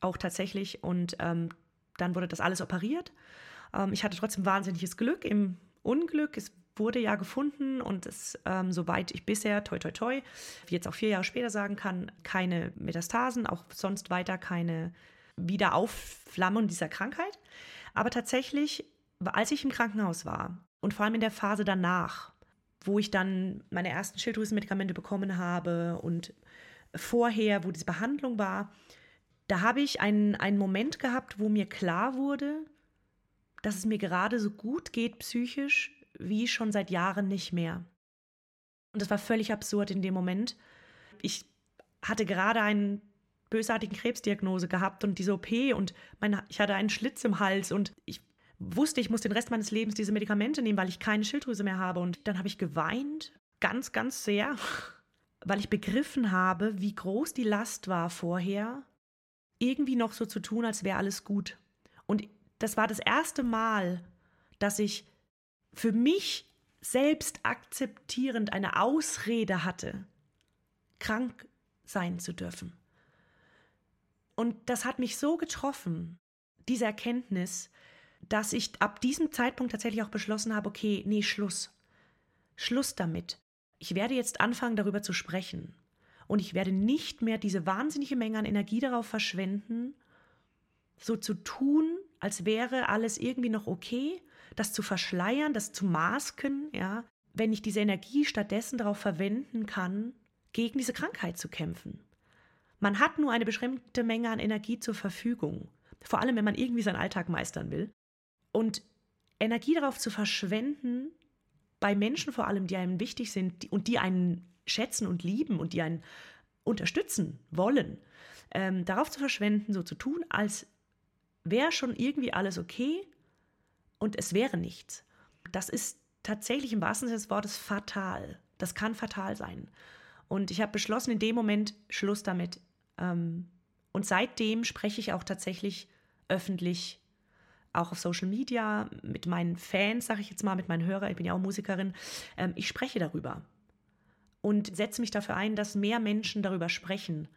auch tatsächlich. Und ähm, dann wurde das alles operiert. Ähm, ich hatte trotzdem wahnsinniges Glück im Unglück. Es wurde ja gefunden und es, ähm, soweit ich bisher, toi, toi, toi, wie jetzt auch vier Jahre später sagen kann, keine Metastasen, auch sonst weiter keine Wiederaufflammung dieser Krankheit. Aber tatsächlich, als ich im Krankenhaus war und vor allem in der Phase danach, wo ich dann meine ersten Schilddrüsenmedikamente bekommen habe und vorher, wo diese Behandlung war, da habe ich einen, einen Moment gehabt, wo mir klar wurde, dass es mir gerade so gut geht psychisch wie schon seit Jahren nicht mehr. Und das war völlig absurd in dem Moment. Ich hatte gerade einen bösartigen Krebsdiagnose gehabt und diese OP und mein, ich hatte einen Schlitz im Hals und ich wusste, ich muss den Rest meines Lebens diese Medikamente nehmen, weil ich keine Schilddrüse mehr habe. Und dann habe ich geweint, ganz, ganz sehr, weil ich begriffen habe, wie groß die Last war vorher, irgendwie noch so zu tun, als wäre alles gut. Und das war das erste Mal, dass ich für mich selbst akzeptierend eine Ausrede hatte, krank sein zu dürfen. Und das hat mich so getroffen, diese Erkenntnis, dass ich ab diesem Zeitpunkt tatsächlich auch beschlossen habe, okay, nee, Schluss. Schluss damit. Ich werde jetzt anfangen, darüber zu sprechen. Und ich werde nicht mehr diese wahnsinnige Menge an Energie darauf verschwenden, so zu tun, als wäre alles irgendwie noch okay, das zu verschleiern, das zu masken, ja, wenn ich diese Energie stattdessen darauf verwenden kann, gegen diese Krankheit zu kämpfen. Man hat nur eine beschränkte Menge an Energie zur Verfügung, vor allem wenn man irgendwie seinen Alltag meistern will. Und Energie darauf zu verschwenden, bei Menschen vor allem, die einem wichtig sind und die einen schätzen und lieben und die einen unterstützen wollen, ähm, darauf zu verschwenden, so zu tun, als wäre schon irgendwie alles okay und es wäre nichts. Das ist tatsächlich im wahrsten Sinne des Wortes fatal. Das kann fatal sein. Und ich habe beschlossen, in dem Moment Schluss damit. Ähm, und seitdem spreche ich auch tatsächlich öffentlich auch auf Social Media, mit meinen Fans, sage ich jetzt mal, mit meinen Hörern, ich bin ja auch Musikerin, ähm, ich spreche darüber und setze mich dafür ein, dass mehr Menschen darüber sprechen,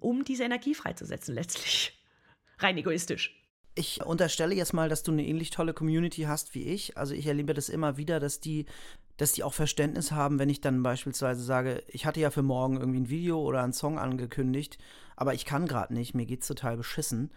um diese Energie freizusetzen letztlich. Rein egoistisch. Ich unterstelle jetzt mal, dass du eine ähnlich tolle Community hast wie ich. Also ich erlebe das immer wieder, dass die, dass die auch Verständnis haben, wenn ich dann beispielsweise sage, ich hatte ja für morgen irgendwie ein Video oder einen Song angekündigt, aber ich kann gerade nicht, mir geht's total beschissen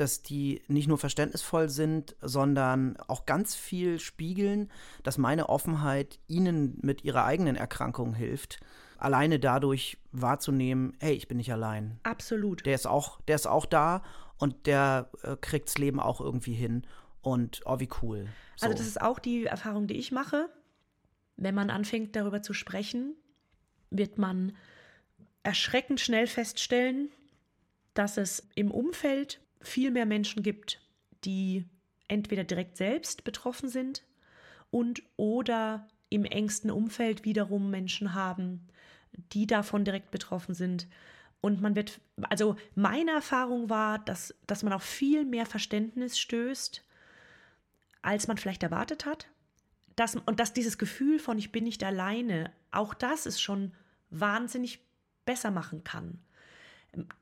dass die nicht nur verständnisvoll sind, sondern auch ganz viel spiegeln, dass meine Offenheit ihnen mit ihrer eigenen Erkrankung hilft, alleine dadurch wahrzunehmen, hey, ich bin nicht allein. Absolut. Der ist auch, der ist auch da und der äh, kriegt's Leben auch irgendwie hin. Und oh, wie cool. So. Also, das ist auch die Erfahrung, die ich mache. Wenn man anfängt, darüber zu sprechen, wird man erschreckend schnell feststellen, dass es im Umfeld viel mehr Menschen gibt, die entweder direkt selbst betroffen sind und oder im engsten Umfeld wiederum Menschen haben, die davon direkt betroffen sind. Und man wird, also meine Erfahrung war, dass, dass man auf viel mehr Verständnis stößt, als man vielleicht erwartet hat. Dass, und dass dieses Gefühl von ich bin nicht alleine, auch das ist schon wahnsinnig besser machen kann.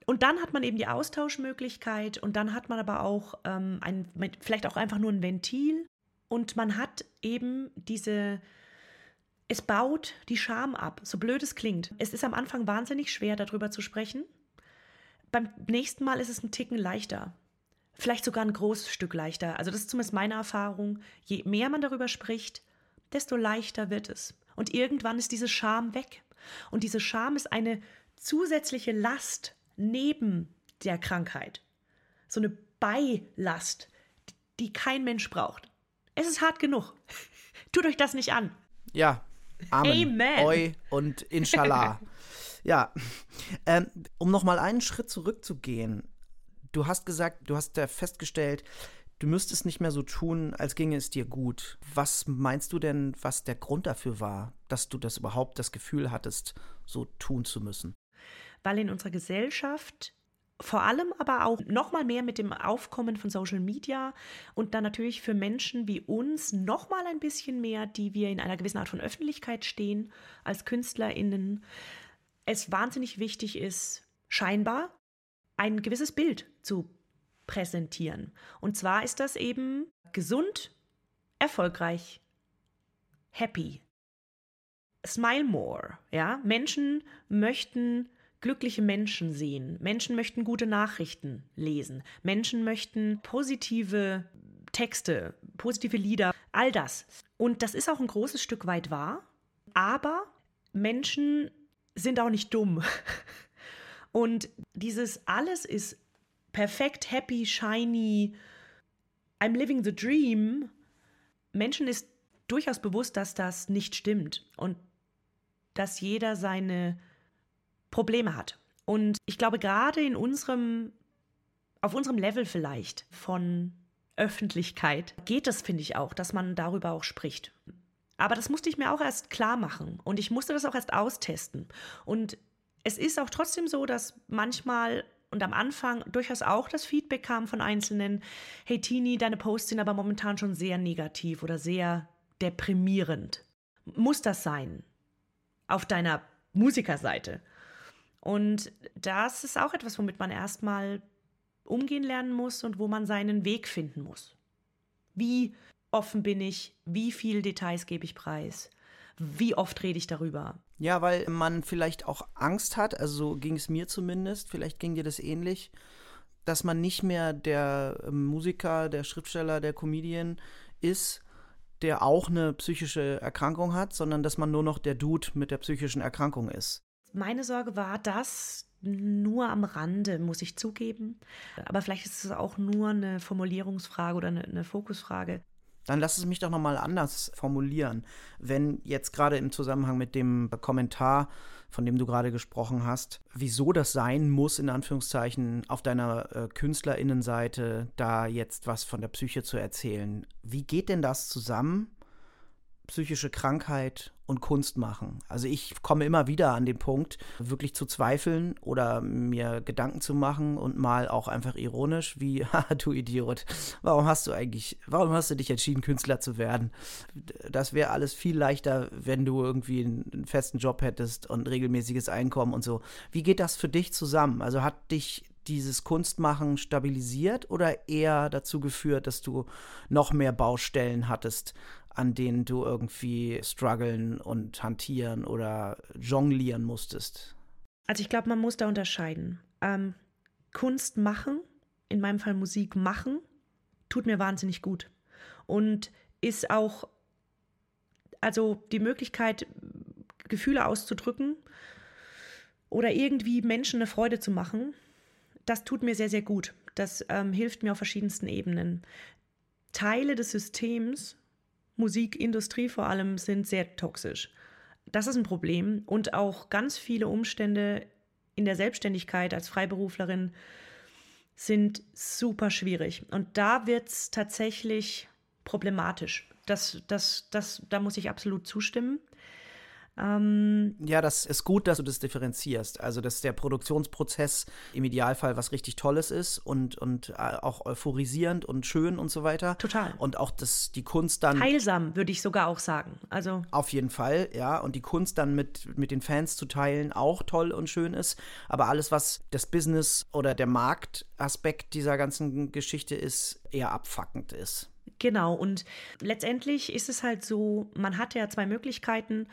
Und dann hat man eben die Austauschmöglichkeit und dann hat man aber auch ähm, ein, vielleicht auch einfach nur ein Ventil und man hat eben diese, es baut die Scham ab, so blöd es klingt. Es ist am Anfang wahnsinnig schwer, darüber zu sprechen. Beim nächsten Mal ist es ein Ticken leichter. Vielleicht sogar ein großes Stück leichter. Also das ist zumindest meine Erfahrung. Je mehr man darüber spricht, desto leichter wird es. Und irgendwann ist diese Scham weg. Und diese Scham ist eine zusätzliche Last neben der Krankheit. So eine Beilast, die kein Mensch braucht. Es ist hart genug. Tut euch das nicht an. Ja. Amen. Amen. Oi und Inshallah. ja. Ähm, um nochmal einen Schritt zurückzugehen. Du hast gesagt, du hast ja festgestellt, du müsstest nicht mehr so tun, als ginge es dir gut. Was meinst du denn, was der Grund dafür war, dass du das überhaupt das Gefühl hattest, so tun zu müssen? Weil in unserer Gesellschaft vor allem aber auch noch mal mehr mit dem Aufkommen von Social Media und dann natürlich für Menschen wie uns noch mal ein bisschen mehr, die wir in einer gewissen Art von Öffentlichkeit stehen als KünstlerInnen, es wahnsinnig wichtig ist, scheinbar ein gewisses Bild zu präsentieren. Und zwar ist das eben gesund, erfolgreich, happy. Smile more, ja? Menschen möchten glückliche Menschen sehen. Menschen möchten gute Nachrichten lesen. Menschen möchten positive Texte, positive Lieder, all das. Und das ist auch ein großes Stück weit wahr. Aber Menschen sind auch nicht dumm. Und dieses alles ist perfekt, happy, shiny, I'm living the dream. Menschen ist durchaus bewusst, dass das nicht stimmt und dass jeder seine Probleme hat. Und ich glaube, gerade in unserem, auf unserem Level vielleicht von Öffentlichkeit geht es, finde ich auch, dass man darüber auch spricht. Aber das musste ich mir auch erst klar machen und ich musste das auch erst austesten. Und es ist auch trotzdem so, dass manchmal und am Anfang durchaus auch das Feedback kam von Einzelnen, hey Tini, deine Posts sind aber momentan schon sehr negativ oder sehr deprimierend. Muss das sein? Auf deiner Musikerseite? Und das ist auch etwas, womit man erstmal umgehen lernen muss und wo man seinen Weg finden muss. Wie offen bin ich? Wie viele Details gebe ich preis? Wie oft rede ich darüber? Ja, weil man vielleicht auch Angst hat, also so ging es mir zumindest, vielleicht ging dir das ähnlich, dass man nicht mehr der Musiker, der Schriftsteller, der Comedian ist, der auch eine psychische Erkrankung hat, sondern dass man nur noch der Dude mit der psychischen Erkrankung ist. Meine Sorge war das nur am Rande, muss ich zugeben. Aber vielleicht ist es auch nur eine Formulierungsfrage oder eine, eine Fokusfrage. Dann lass es mich doch nochmal anders formulieren. Wenn jetzt gerade im Zusammenhang mit dem Kommentar, von dem du gerade gesprochen hast, wieso das sein muss, in Anführungszeichen, auf deiner äh, KünstlerInnenseite da jetzt was von der Psyche zu erzählen. Wie geht denn das zusammen? Psychische Krankheit und Kunst machen. Also ich komme immer wieder an den Punkt, wirklich zu zweifeln oder mir Gedanken zu machen und mal auch einfach ironisch, wie, du Idiot, warum hast du eigentlich, warum hast du dich entschieden, Künstler zu werden? Das wäre alles viel leichter, wenn du irgendwie einen festen Job hättest und regelmäßiges Einkommen und so. Wie geht das für dich zusammen? Also hat dich dieses Kunstmachen stabilisiert oder eher dazu geführt, dass du noch mehr Baustellen hattest, an denen du irgendwie strugglen und hantieren oder jonglieren musstest? Also ich glaube, man muss da unterscheiden. Ähm, Kunst machen, in meinem Fall Musik machen, tut mir wahnsinnig gut. Und ist auch, also die Möglichkeit, Gefühle auszudrücken oder irgendwie Menschen eine Freude zu machen, das tut mir sehr, sehr gut. Das ähm, hilft mir auf verschiedensten Ebenen. Teile des Systems Musikindustrie vor allem sind sehr toxisch. Das ist ein Problem und auch ganz viele Umstände in der Selbstständigkeit als Freiberuflerin sind super schwierig. Und da wird es tatsächlich problematisch. Das, das, das, da muss ich absolut zustimmen. Ähm, ja, das ist gut, dass du das differenzierst. Also, dass der Produktionsprozess im Idealfall was richtig Tolles ist und, und äh, auch euphorisierend und schön und so weiter. Total. Und auch dass die Kunst dann. Heilsam, würde ich sogar auch sagen. Also. Auf jeden Fall, ja. Und die Kunst dann mit, mit den Fans zu teilen auch toll und schön ist. Aber alles, was das Business oder der Marktaspekt dieser ganzen Geschichte ist, eher abfuckend ist. Genau. Und letztendlich ist es halt so, man hat ja zwei Möglichkeiten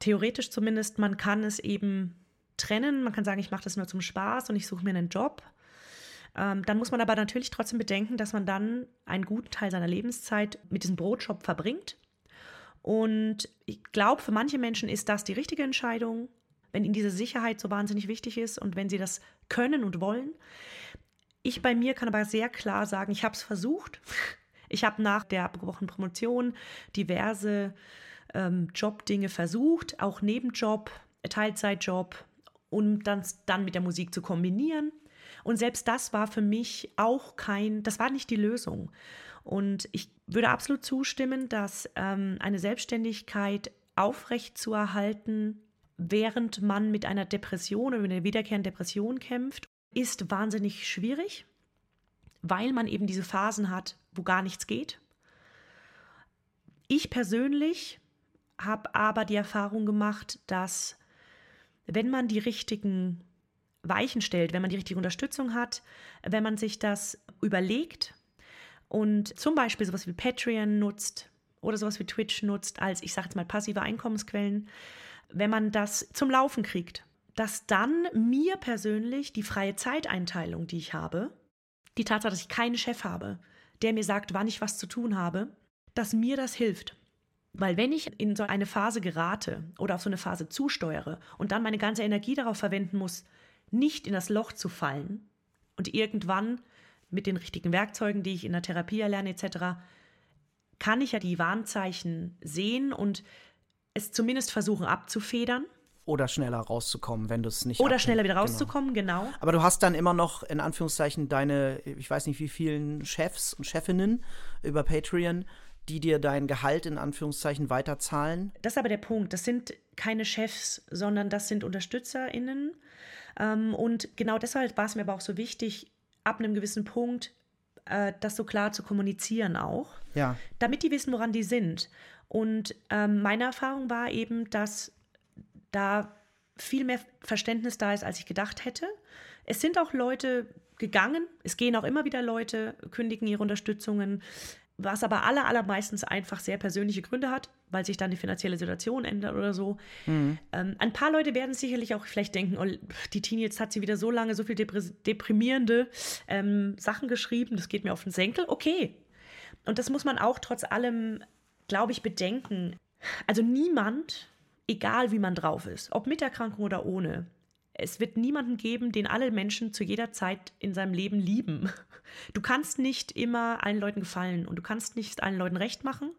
theoretisch zumindest, man kann es eben trennen. Man kann sagen, ich mache das nur zum Spaß und ich suche mir einen Job. Ähm, dann muss man aber natürlich trotzdem bedenken, dass man dann einen guten Teil seiner Lebenszeit mit diesem Brotjob verbringt. Und ich glaube, für manche Menschen ist das die richtige Entscheidung, wenn ihnen diese Sicherheit so wahnsinnig wichtig ist und wenn sie das können und wollen. Ich bei mir kann aber sehr klar sagen, ich habe es versucht. Ich habe nach der abgebrochenen Promotion diverse ähm, Jobdinge versucht, auch Nebenjob, Teilzeitjob, um dann, dann mit der Musik zu kombinieren. Und selbst das war für mich auch kein, das war nicht die Lösung. Und ich würde absolut zustimmen, dass ähm, eine Selbstständigkeit aufrechtzuerhalten, während man mit einer Depression oder mit einer wiederkehrenden Depression kämpft, ist wahnsinnig schwierig, weil man eben diese Phasen hat, wo gar nichts geht. Ich persönlich habe aber die Erfahrung gemacht, dass wenn man die richtigen Weichen stellt, wenn man die richtige Unterstützung hat, wenn man sich das überlegt und zum Beispiel sowas wie Patreon nutzt oder sowas wie Twitch nutzt als, ich sage jetzt mal, passive Einkommensquellen, wenn man das zum Laufen kriegt, dass dann mir persönlich die freie Zeiteinteilung, die ich habe, die Tatsache, dass ich keinen Chef habe, der mir sagt, wann ich was zu tun habe, dass mir das hilft. Weil wenn ich in so eine Phase gerate oder auf so eine Phase zusteuere und dann meine ganze Energie darauf verwenden muss, nicht in das Loch zu fallen und irgendwann mit den richtigen Werkzeugen, die ich in der Therapie erlerne etc., kann ich ja die Warnzeichen sehen und es zumindest versuchen abzufedern. Oder schneller rauszukommen, wenn du es nicht. Oder schneller wieder genau. rauszukommen, genau. genau. Aber du hast dann immer noch, in Anführungszeichen, deine, ich weiß nicht wie vielen Chefs und Chefinnen über Patreon, die dir dein Gehalt in Anführungszeichen weiterzahlen? Das ist aber der Punkt. Das sind keine Chefs, sondern das sind UnterstützerInnen. Ähm, und genau deshalb war es mir aber auch so wichtig, ab einem gewissen Punkt äh, das so klar zu kommunizieren auch. Ja. Damit die wissen, woran die sind. Und ähm, meine Erfahrung war eben, dass da viel mehr Verständnis da ist, als ich gedacht hätte. Es sind auch Leute gegangen, es gehen auch immer wieder Leute, kündigen ihre Unterstützungen was aber aller, allermeistens einfach sehr persönliche Gründe hat, weil sich dann die finanzielle Situation ändert oder so. Mhm. Ähm, ein paar Leute werden sicherlich auch vielleicht denken, oh, die Teenie, jetzt hat sie wieder so lange so viel deprimierende ähm, Sachen geschrieben, das geht mir auf den Senkel. Okay. Und das muss man auch trotz allem, glaube ich, bedenken. Also niemand, egal wie man drauf ist, ob mit Erkrankung oder ohne, es wird niemanden geben, den alle Menschen zu jeder Zeit in seinem Leben lieben. Du kannst nicht immer allen Leuten gefallen und du kannst nicht allen Leuten recht machen.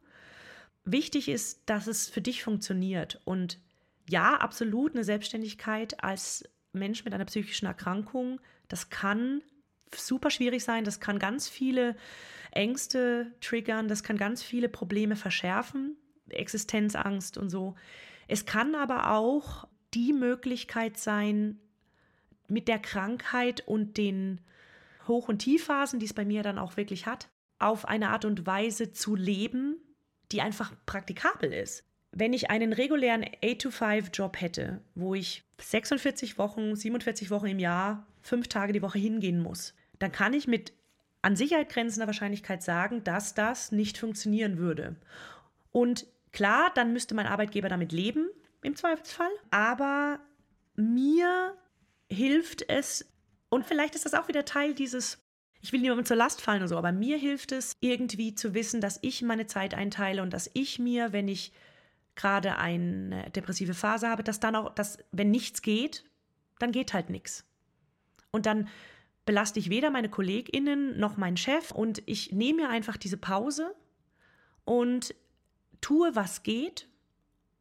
Wichtig ist, dass es für dich funktioniert. Und ja, absolut eine Selbstständigkeit als Mensch mit einer psychischen Erkrankung, das kann super schwierig sein, das kann ganz viele Ängste triggern, das kann ganz viele Probleme verschärfen, Existenzangst und so. Es kann aber auch die Möglichkeit sein, mit der Krankheit und den Hoch- und Tiefphasen, die es bei mir dann auch wirklich hat, auf eine Art und Weise zu leben, die einfach praktikabel ist. Wenn ich einen regulären 8-to-5-Job hätte, wo ich 46 Wochen, 47 Wochen im Jahr, fünf Tage die Woche hingehen muss, dann kann ich mit an Sicherheit grenzender Wahrscheinlichkeit sagen, dass das nicht funktionieren würde. Und klar, dann müsste mein Arbeitgeber damit leben, im Zweifelsfall. Aber mir hilft es, und vielleicht ist das auch wieder Teil dieses, ich will niemandem zur Last fallen oder so, aber mir hilft es irgendwie zu wissen, dass ich meine Zeit einteile und dass ich mir, wenn ich gerade eine depressive Phase habe, dass dann auch, dass, wenn nichts geht, dann geht halt nichts. Und dann belaste ich weder meine KollegInnen noch meinen Chef und ich nehme mir einfach diese Pause und tue, was geht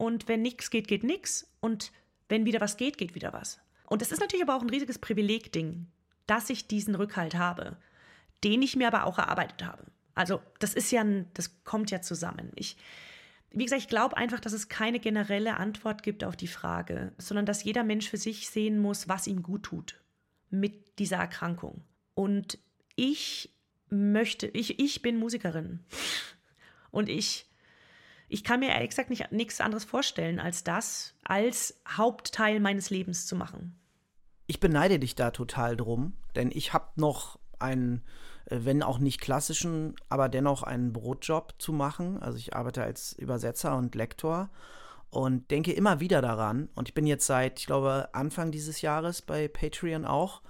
und wenn nichts geht, geht nichts. Und wenn wieder was geht, geht wieder was. Und es ist natürlich aber auch ein riesiges Privileg-Ding, dass ich diesen Rückhalt habe, den ich mir aber auch erarbeitet habe. Also das ist ja, ein, das kommt ja zusammen. Ich, wie gesagt, ich glaube einfach, dass es keine generelle Antwort gibt auf die Frage, sondern dass jeder Mensch für sich sehen muss, was ihm gut tut mit dieser Erkrankung. Und ich möchte, ich, ich bin Musikerin und ich ich kann mir ehrlich gesagt nicht, nichts anderes vorstellen, als das als Hauptteil meines Lebens zu machen. Ich beneide dich da total drum, denn ich habe noch einen, äh, wenn auch nicht klassischen, aber dennoch einen Brotjob zu machen. Also ich arbeite als Übersetzer und Lektor und denke immer wieder daran. Und ich bin jetzt seit, ich glaube, Anfang dieses Jahres bei Patreon auch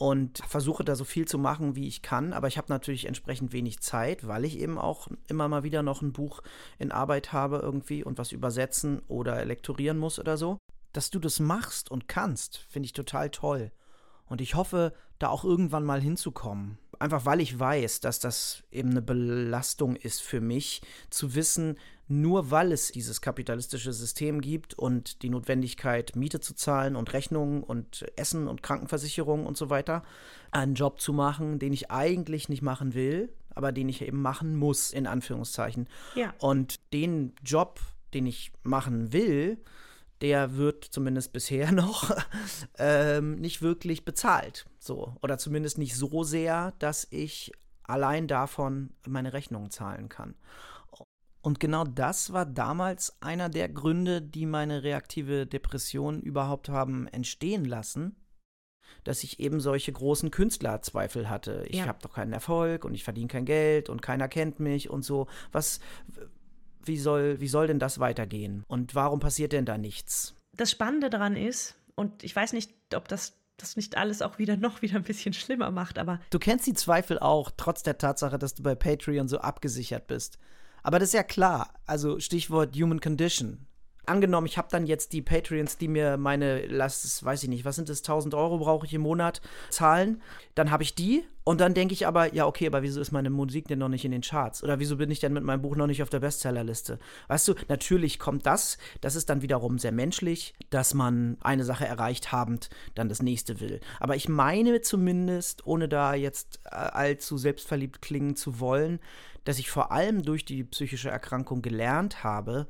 und versuche da so viel zu machen, wie ich kann. Aber ich habe natürlich entsprechend wenig Zeit, weil ich eben auch immer mal wieder noch ein Buch in Arbeit habe irgendwie und was übersetzen oder lektorieren muss oder so. Dass du das machst und kannst, finde ich total toll. Und ich hoffe, da auch irgendwann mal hinzukommen. einfach weil ich weiß, dass das eben eine Belastung ist für mich, zu wissen, nur weil es dieses kapitalistische System gibt und die Notwendigkeit, Miete zu zahlen und Rechnungen und Essen und Krankenversicherung und so weiter, einen Job zu machen, den ich eigentlich nicht machen will, aber den ich eben machen muss, in Anführungszeichen. Ja. Und den Job, den ich machen will, der wird zumindest bisher noch ähm, nicht wirklich bezahlt. So. Oder zumindest nicht so sehr, dass ich allein davon meine Rechnungen zahlen kann. Und genau das war damals einer der Gründe, die meine reaktive Depression überhaupt haben entstehen lassen, dass ich eben solche großen Künstlerzweifel hatte. Ich Ja. habe doch keinen Erfolg und ich verdiene kein Geld und keiner kennt mich und so. Was, wie soll, wie soll denn das weitergehen? Und warum passiert denn da nichts? Das Spannende daran ist, und ich weiß nicht, ob das das nicht alles auch wieder noch wieder ein bisschen schlimmer macht, aber Du kennst die Zweifel auch, trotz der Tatsache, dass du bei Patreon so abgesichert bist. Aber das ist ja klar. Also Stichwort Human Condition. Angenommen, ich habe dann jetzt die Patreons, die mir meine, lass es, weiß ich nicht, was sind das, 1000 Euro brauche ich im Monat zahlen. Dann habe ich die und dann denke ich aber, ja, okay, aber wieso ist meine Musik denn noch nicht in den Charts? Oder wieso bin ich denn mit meinem Buch noch nicht auf der Bestsellerliste? Weißt du, natürlich kommt das, das ist dann wiederum sehr menschlich, dass man eine Sache erreicht habend dann das nächste will. Aber ich meine zumindest, ohne da jetzt äh, allzu selbstverliebt klingen zu wollen, dass ich vor allem durch die psychische Erkrankung gelernt habe,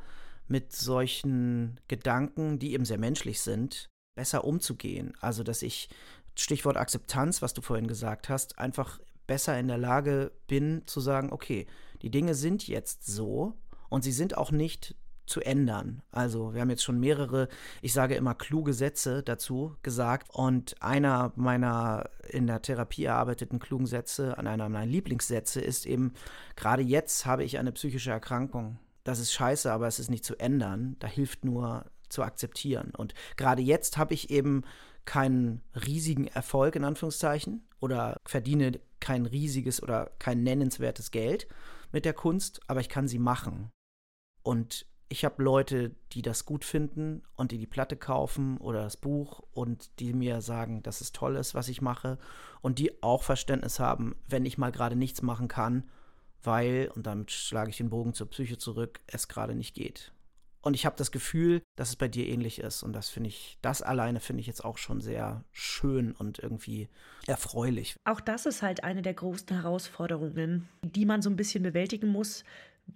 mit solchen Gedanken, die eben sehr menschlich sind, besser umzugehen. Also, dass ich, Stichwort Akzeptanz, was du vorhin gesagt hast, einfach besser in der Lage bin zu sagen, okay, die Dinge sind jetzt so und sie sind auch nicht zu ändern. Also wir haben jetzt schon mehrere, ich sage immer kluge Sätze dazu gesagt und einer meiner in der Therapie erarbeiteten klugen Sätze, an einer meiner Lieblingssätze ist eben, gerade jetzt habe ich eine psychische Erkrankung. Das ist scheiße, aber es ist nicht zu ändern. Da hilft nur zu akzeptieren. Und gerade jetzt habe ich eben keinen riesigen Erfolg in Anführungszeichen oder verdiene kein riesiges oder kein nennenswertes Geld mit der Kunst, aber ich kann sie machen. Und ich habe Leute, die das gut finden und die die Platte kaufen oder das Buch und die mir sagen, dass es toll ist, was ich mache und die auch Verständnis haben, wenn ich mal gerade nichts machen kann, weil, und damit schlage ich den Bogen zur Psyche zurück, es gerade nicht geht. Und ich habe das Gefühl, dass es bei dir ähnlich ist. Und das finde ich, das alleine finde ich jetzt auch schon sehr schön und irgendwie erfreulich. auch das ist halt eine der großen Herausforderungen, die man so ein bisschen bewältigen muss,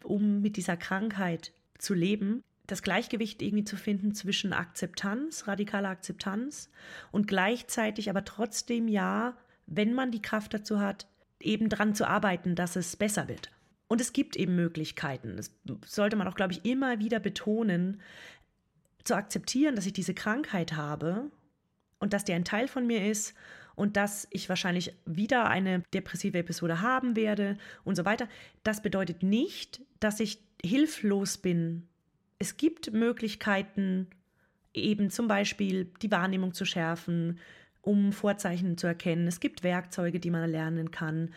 um mit dieser Krankheit zu leben. Das Gleichgewicht irgendwie zu finden zwischen Akzeptanz, radikaler Akzeptanz und gleichzeitig aber trotzdem ja, wenn man die Kraft dazu hat, eben dran zu arbeiten, dass es besser wird. Und es gibt eben Möglichkeiten. Das sollte man auch, glaube ich, immer wieder betonen, zu akzeptieren, dass ich diese Krankheit habe und dass die ein Teil von mir ist und dass ich wahrscheinlich wieder eine depressive Episode haben werde und so weiter. Das bedeutet nicht, dass ich hilflos bin. Es gibt Möglichkeiten, eben zum Beispiel die Wahrnehmung zu schärfen, um Vorzeichen zu erkennen. Es gibt Werkzeuge, die man lernen kann.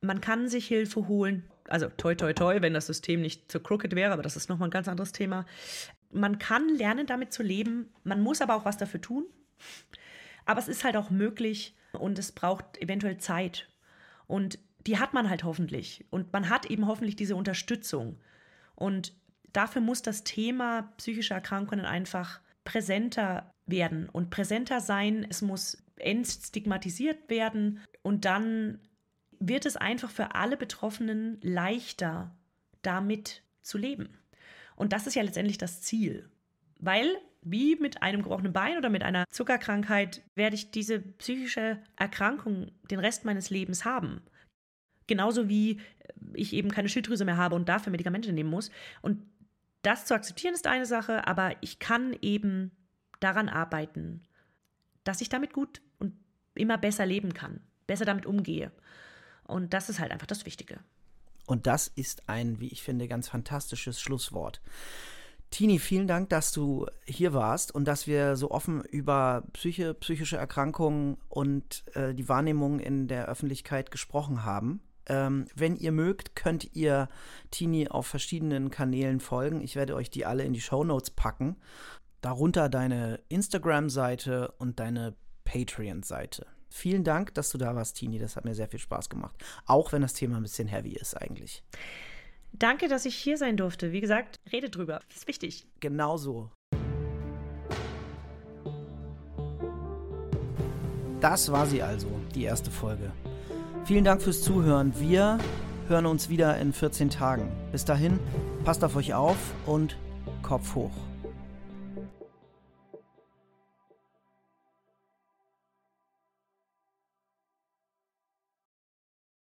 Man kann sich Hilfe holen. Also toi, toi, toi, wenn das System nicht so crooked wäre, aber das ist nochmal ein ganz anderes Thema. Man kann lernen, damit zu leben. Man muss aber auch was dafür tun. Aber es ist halt auch möglich und es braucht eventuell Zeit. Und die hat man halt hoffentlich. Und man hat eben hoffentlich diese Unterstützung. Und dafür muss das Thema psychische Erkrankungen einfach präsenter werden und präsenter sein. Es muss entstigmatisiert werden und dann wird es einfach für alle Betroffenen leichter, damit zu leben. Und das ist ja letztendlich das Ziel. Weil, wie mit einem gebrochenen Bein oder mit einer Zuckerkrankheit, werde ich diese psychische Erkrankung den Rest meines Lebens haben. Genauso wie ich eben keine Schilddrüse mehr habe und dafür Medikamente nehmen muss. Und das zu akzeptieren ist eine Sache, aber ich kann eben daran arbeiten, dass ich damit gut und immer besser leben kann, besser damit umgehe. Und das ist halt einfach das Wichtige. Und das ist ein, wie ich finde, ganz fantastisches Schlusswort. Tini, vielen Dank, dass du hier warst und dass wir so offen über Psyche, psychische Erkrankungen und äh, die Wahrnehmung in der Öffentlichkeit gesprochen haben. Ähm, wenn ihr mögt, könnt ihr Tini auf verschiedenen Kanälen folgen. Ich werde euch die alle in die Show Notes packen. Darunter deine Instagram-Seite und deine Patreon-Seite. Vielen Dank, dass du da warst, Tini. Das hat mir sehr viel Spaß gemacht. Auch wenn das Thema ein bisschen heavy ist eigentlich. Danke, dass ich hier sein durfte. Wie gesagt, rede drüber. Das ist wichtig. Genau so. Das war sie also, die erste Folge. Vielen Dank fürs Zuhören. Wir hören uns wieder in 14 Tagen. Bis dahin, passt auf euch auf und Kopf hoch.